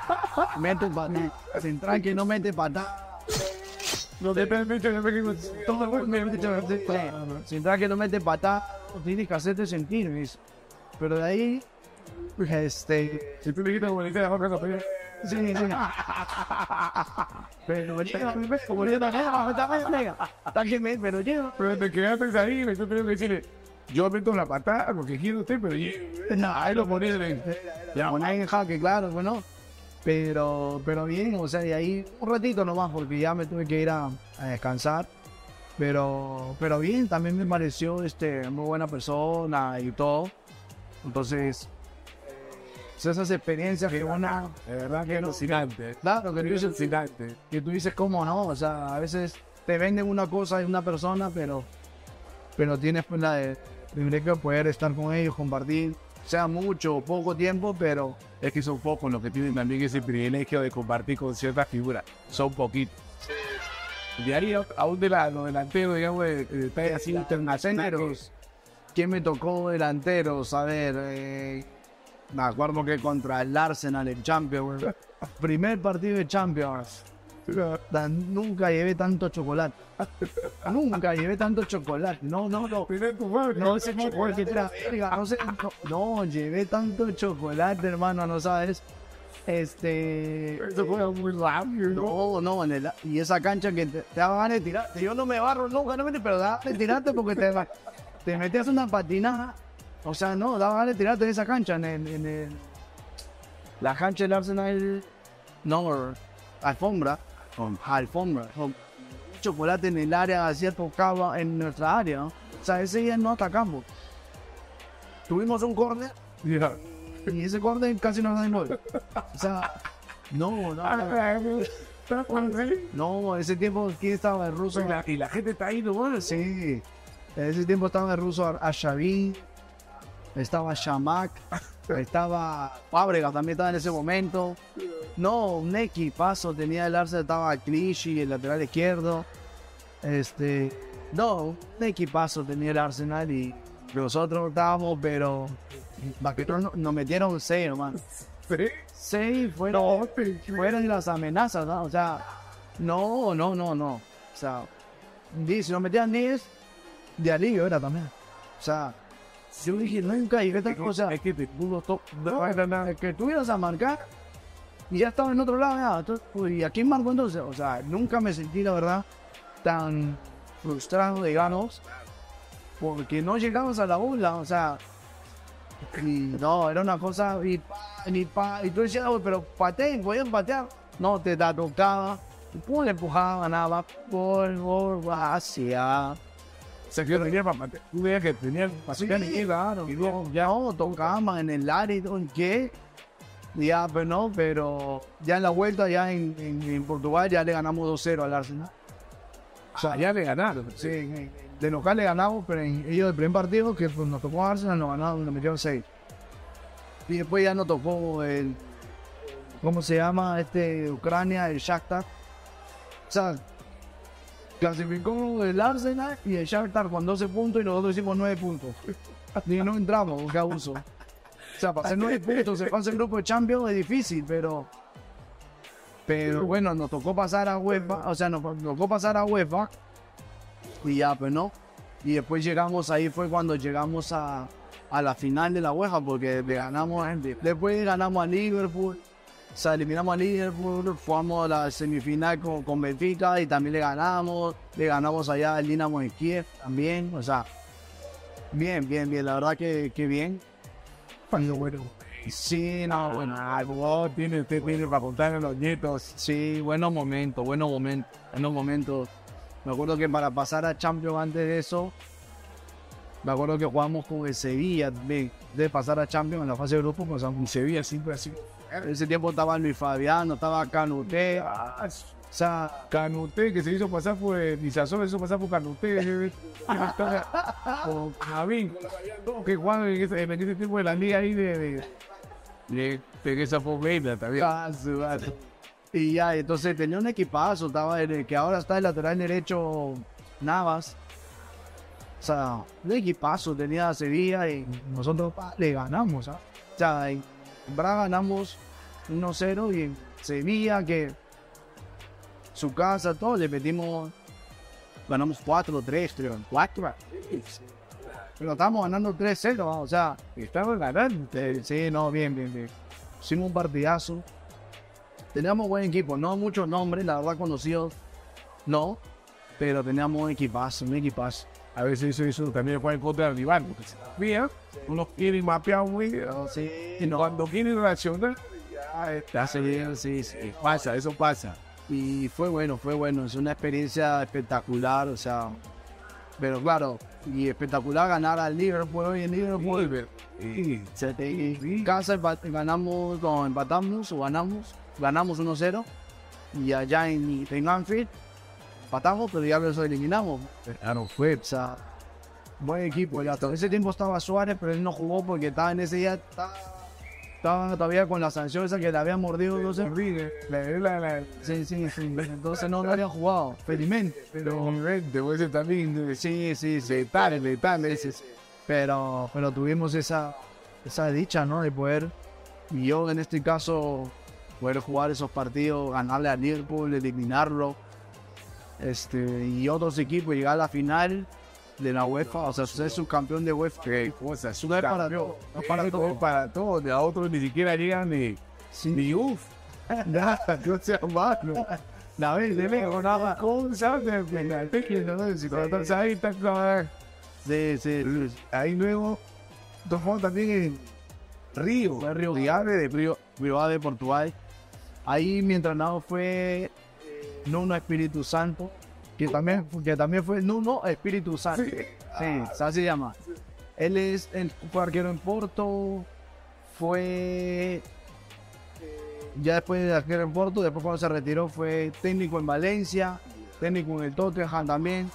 Speaker 3: Mete patada. Central que no mete patada.
Speaker 2: No te el mundo.
Speaker 3: Central que no mete patada. Tienes que hacerte sentir. Pero de ahí, este...
Speaker 2: Si tú le quitas bonita de Jorge Zapata,
Speaker 3: Sí, sí. Pero como me, pero llega.
Speaker 2: pero te quedaste ahí, me yo tengo que decirle, yo meto la patada porque quiero usted, pero
Speaker 3: No,
Speaker 2: ahí lo ponía en
Speaker 3: Ya, en jaque, claro, bueno. Pero, pero bien, o sea, y ahí un ratito nomás, porque ya me tuve que ir a, a descansar. Pero, pero bien, también me pareció este, muy buena persona y todo. Entonces, pues esas experiencias que una,
Speaker 2: De verdad que alucinante.
Speaker 3: claro, que tú
Speaker 2: Es
Speaker 3: dices,
Speaker 2: alucinante.
Speaker 3: que tú dices cómo no, o sea, a veces te venden una cosa de una persona, pero, pero tienes pues la de privilegio de poder estar con ellos, compartir, sea mucho o poco tiempo, pero
Speaker 2: Es que son pocos los que tienen también ese privilegio de compartir con ciertas figuras. Son poquitos. De ahí a- aún de la, los delanteros, digamos, de, así internacionales.
Speaker 3: ¿quién me tocó delanteros? A ver, eh, me acuerdo que contra el Arsenal en Champions, primer partido de Champions, nunca llevé tanto chocolate. Nunca llevé tanto chocolate. No, no, no. No sé chocolate era verga, no sé. No, no, llevé tanto chocolate, hermano, no sabes. Este.
Speaker 2: Eso fue muy rápido. ¿no?
Speaker 3: No, no, en el- y esa cancha que te, te daba ganas de tirarte. Yo no me barro nunca, no me pero daba ganas de tirarte porque te, te metías una patinada. O sea, no, daba ganas de tirarte en esa cancha, en el. En el la cancha del Arsenal. No, alfombra. Alfombra. Con chocolate en el área, hacía tocaba en nuestra área. ¿no? O sea, ese día no atacamos. Tuvimos un córner
Speaker 2: Ya.
Speaker 3: y ese córner casi nos da gol. O sea, no, no. No, ese tiempo, ¿quién estaba? El ruso.
Speaker 2: Y la, y la gente está ahí nomás.
Speaker 3: Sí. En ese tiempo estaba el ruso Ashavi, estaba Shamak, estaba Fábrega también estaba en ese momento. No, un equipazo tenía el Arsenal, estaba Clichy, el lateral izquierdo. Este, no, un equipazo tenía el Arsenal y nosotros estábamos, pero nos metieron seis, hermano.
Speaker 2: Pero,
Speaker 3: Seis fueron, fueron las amenazas, ¿no? O sea, no, no, no, no. O sea, si nos metían 10, de alivio era también. O sea, yo dije, nunca llegué a esta cosa.
Speaker 2: es que te pudo to- no, nada.
Speaker 3: que tú ibas a marcar y ya estaba en otro lado. Ya. Entonces, pues, ¿Y a quién marcó entonces? O sea, nunca me sentí, la verdad, tan frustrado, digamos, porque no llegamos a la bola. O sea, y no, era una cosa, y, pa, y, pa, y tú decías, "Oye, pero pateen, podían patear. No, te la tocaba, pum, le empujaba, nada, gol, gol, hacia.
Speaker 2: Se quedó tenía para. Tú veías que tenían
Speaker 3: Sí,
Speaker 2: pasión y
Speaker 3: claro. No, ya no, tocaban en el área y todo, ¿y ¿qué? Ya, pero no, pero ya en la vuelta, ya en, en- en Portugal, ya le ganamos 2-0 al Arsenal.
Speaker 2: O sea, ya le ganaron.
Speaker 3: Sí, en- en- de local le ganamos, pero en ellos del primer partido, que pues, nos tocó Arsenal, nos ganaron, nos metieron 6. Y después ya nos tocó el, ¿cómo se llama? Este, Ucrania, el Shakhtar. O sea, clasificó el Arsenal y el Shakhtar con 12 puntos y nosotros hicimos 9 puntos. Y no entramos, qué abuso. O sea, para hacer 9 puntos, se pasa el grupo de Champions es difícil, pero... Pero bueno, nos tocó pasar a UEFA, o sea, nos tocó pasar a UEFA y ya, pues no. Y después llegamos, ahí fue cuando llegamos a, a la final de la UEFA, porque le ganamos. Después ganamos a Liverpool, o sea, eliminamos a Liverpool, a la semifinal con, con Benfica y también le ganamos. Le ganamos allá al Dinamo de Kiev también, o sea, bien, bien, bien, la verdad que, que bien.
Speaker 2: Pero bueno.
Speaker 3: Sí, no, bueno.
Speaker 2: Ah, vos tiene, usted tiene para contar a los nietos.
Speaker 3: Sí, buenos momentos, buenos momentos, buenos momentos. Me acuerdo que para pasar a Champions antes de eso, me acuerdo que jugamos con el Sevilla también. De pasar a Champions en la fase de grupo, pasamos.
Speaker 2: Y se veía siempre así.
Speaker 3: En ese tiempo estaba Luis Fabiano, estaba Canute,
Speaker 2: Ah,
Speaker 3: O sea,
Speaker 2: Canuté, que se hizo pasar por el Nizazón, se hizo pasar por Canuté. Con Javín, con Bayán, que juegan en ese, en ese tiempo de la liga ahí de. de, de, de esa fomenta también.
Speaker 3: ah, su y ya, entonces tenía un equipazo, estaba en el que ahora está el lateral derecho Navas. O sea, un equipazo tenía Sevilla y nosotros pa, le ganamos. ¿ah? O sea, Braga ganamos 1-0 y en Sevilla, que su casa, todo, le metimos. Ganamos 4-3, creo. 4 Pero estamos ganando 3-0, ¿ah? o sea,
Speaker 2: Estamos ganando.
Speaker 3: Sí, no, bien, bien, bien. Hicimos un partidazo. Teníamos buen equipo, no muchos nombres, la verdad conocidos, no, pero teníamos un equipazo, un equipazo.
Speaker 2: A veces eso, eso también juega en contra del rival, porque se desvía, no los quieren mapear muy.
Speaker 3: Sí,
Speaker 2: Cuando quieren reaccionar, ya está.
Speaker 3: Sí, sí, sí.
Speaker 2: Pasa, eso pasa.
Speaker 3: Y fue bueno, fue bueno, es una experiencia espectacular, o sea, pero claro, y espectacular ganar al Liverpool hoy en Liverpool.
Speaker 2: Y,
Speaker 3: Se te- En casa ganamos, no, empatamos o ganamos, ganamos 1-0 y allá en, en Anfield empatamos, pero ya los eliminamos.
Speaker 2: claro, fue.
Speaker 3: O sea, buen equipo. ya. En ese tiempo estaba Suárez, pero él no jugó porque estaba en ese día, estaba, estaba todavía con la sanción esa que le había mordido.
Speaker 2: La,
Speaker 3: Sí, sí, sí. Entonces no, no había jugado, felizmente.
Speaker 2: pero te voy a decir también.
Speaker 3: Sí, sí, sí.
Speaker 2: Letal, letal.
Speaker 3: Sí, sí. Pero, pero tuvimos esa, esa dicha, ¿no? De poder, y yo en este caso, poder jugar esos partidos, ganarle a Liverpool, eliminarlo, este, y otros equipos, llegar a la final de la UEFA, o sea, ser subcampeón de UEFA.
Speaker 2: Qué cosa, es
Speaker 3: para todo, no para todo.
Speaker 2: para todo. A otros ni siquiera llegan ni,
Speaker 3: Sí.
Speaker 2: ni uff. Nada, no sea malo.
Speaker 3: La vez de lejos, nada.
Speaker 2: De pequeño, ¿no? Si cuando estás ahí, estás claro.
Speaker 3: Sí, sí.
Speaker 2: Ahí luego, fuimos también en Río.
Speaker 3: Río
Speaker 2: Ave de
Speaker 3: Río, Río Ave, Portugal. Ahí mi entrenador fue Nuno Espíritu Santo, que también, que también fue Nuno Espíritu Santo.
Speaker 2: Sí.
Speaker 3: Sí, así se llama. Él es, él fue arquero en Porto, fue eh, ya después de arquero en Porto, después cuando se retiró fue técnico en Valencia, técnico en el Tottenham también,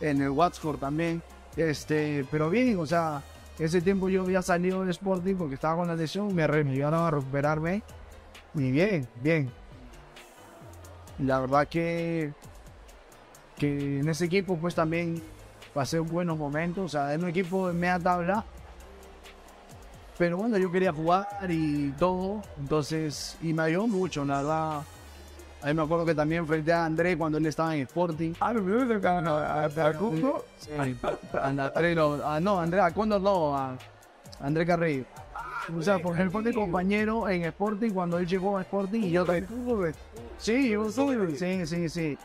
Speaker 3: en el Watford también. Este, pero bien, o sea, ese tiempo yo había salido del Sporting porque estaba con la lesión, me ayudaron a recuperarme y bien, bien. La verdad que que en ese equipo pues también pasé buenos momentos, o sea, en un equipo de media tabla. Pero bueno, yo quería jugar y todo, entonces, y me ayudó mucho, la verdad. Ahí me acuerdo que también enfrenté a André cuando él estaba en Sporting.
Speaker 2: Ah, me a a a.
Speaker 3: A André, no, a- no, André, a Cóndor no, a André Carrillo. O sea, porque él fue mi compañero en Sporting cuando él llegó a Sporting y yo también. Sí, yo estuve. Sí, sí, sí.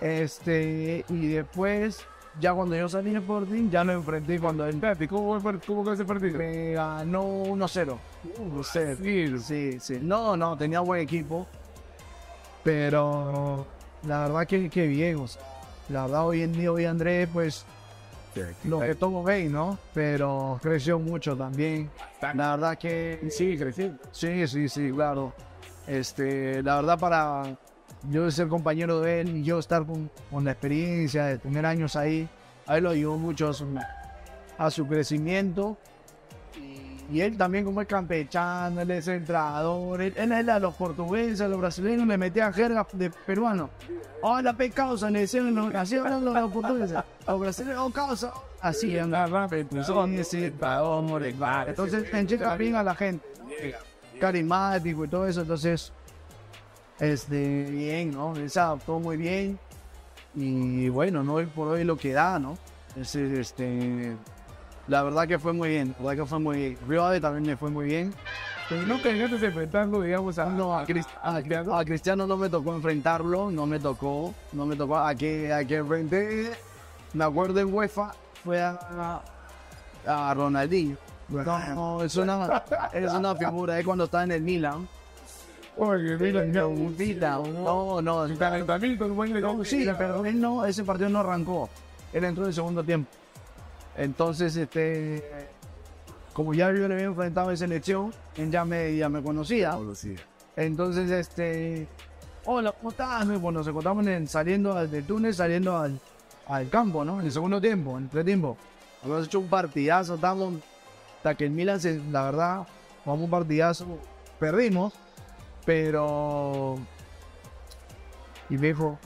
Speaker 3: Este, y después, ya cuando yo salí de Sporting, ya lo enfrenté cuando él
Speaker 2: Espérate, ¿cómo fue cómo ese partido?
Speaker 3: me ganó 1-0.
Speaker 2: No sé, sí.
Speaker 3: Sí. No, no, tenía buen equipo. Pero la verdad que, que bien, o sea, la verdad hoy en día, hoy Andrés, pues lo que todos ven, ¿no? Pero creció mucho también. La verdad que
Speaker 2: Sí, creciendo.
Speaker 3: sí, sí, sí, claro. Este, la verdad para yo ser compañero de él y yo estar con, con la experiencia de tener años ahí, a él lo ayudó mucho a su, a su crecimiento. Y, él también como es campechano, él es entrador, él, él es a los portugueses, a los brasileños le metía jerga de peruano. Hola, pe causa, le decían los, así hablan los, los portugueses. Los brasileños, oh, causa. Así, sí, entonces encheca bien a la gente carismático y todo eso, entonces, este, bien, ¿no? Él se adaptó muy bien y bueno, no hoy por hoy lo que da, ¿no? Es, este, la verdad que fue muy bien, la verdad que fue muy bien. Río Ave también me fue muy bien.
Speaker 2: Nunca llegaste a enfrentarlo, digamos, a,
Speaker 3: No, a, Crist- a- a Cristiano no me tocó enfrentarlo, no me tocó, no me tocó. A que, a que enfrenté, me acuerdo en UEFA, fue a, a Ronaldinho. No, es una, es una figura, es cuando estaba en el Milan.
Speaker 2: Oye, mira, ya, un
Speaker 3: Milan, no, no,
Speaker 2: calentamiento, buen
Speaker 3: no, sí, pero él no, ese partido no arrancó. Él entró en el segundo tiempo. Entonces, este, como ya yo le había enfrentado en selección, él ya me, ya me conocía. Entonces, este, hola, ¿cómo estás? Bueno, nos encontramos en, saliendo al- del túnel, saliendo al, al campo, ¿no? En el segundo tiempo, en el primer tiempo. Hemos hecho un partidazo, estamos, hasta que el Milan, se, la verdad, jugamos un partidazo, perdimos, pero... Y me dijo,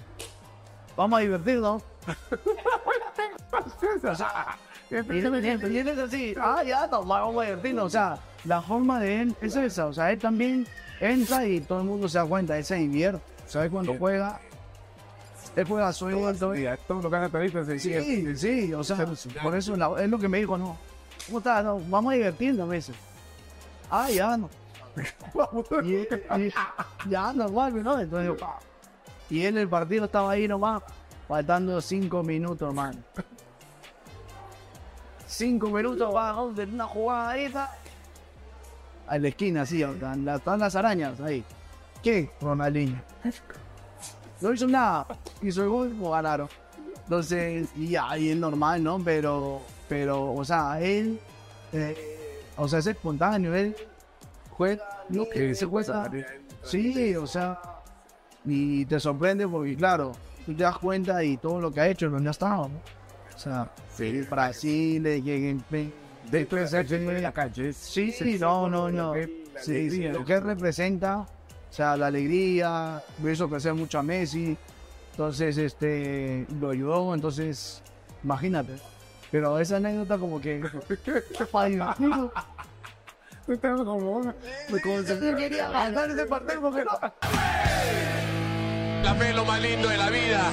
Speaker 3: vamos a divertirnos. o sea, y él y él es así, ah, ya, no, vamos a divertirnos. O sea, la forma de él es esa. O sea, él también entra y todo el mundo se da cuenta, él se divierte. ¿Sabes cuando juega? Él juega suelto.
Speaker 2: Y a todos los canataristas se siguen.
Speaker 3: Sí, sí, o sea, por eso la- es lo que me dijo, no. ¿Cómo estás? No, vamos a divertirnos a veces. Ah, ya, no. Y, y- ya, normal, ¿no? Entonces, y él el partido estaba ahí nomás, faltando cinco minutos, hermano. Cinco minutos, va, de una jugada ahí, está. A la esquina, así, están, la- están las arañas ahí. ¿Qué? Ronaldinho. No hizo nada, hizo el gol, ganaron. Entonces, y y es normal, ¿no? Pero, pero, o sea, él, eh, o sea, es espontáneo, él juega lo que se juega. Sí, o sea, y te sorprende porque, claro, tú te das cuenta y todo lo que ha hecho donde ha estado, ¿no? O sea, Brasil, eh, que- que-
Speaker 2: Dentro de ser en la calle.
Speaker 3: Sí, sí, no, no, no. Sí, sí, lo
Speaker 2: ¿no?
Speaker 3: que representa, o sea, la alegría, lo hizo crecer mucho a Messi, entonces, este, lo ayudó, entonces, imagínate. Pero esa anécdota como que... Me quería ganar ese partido porque no...
Speaker 1: La fe es lo más lindo de la vida.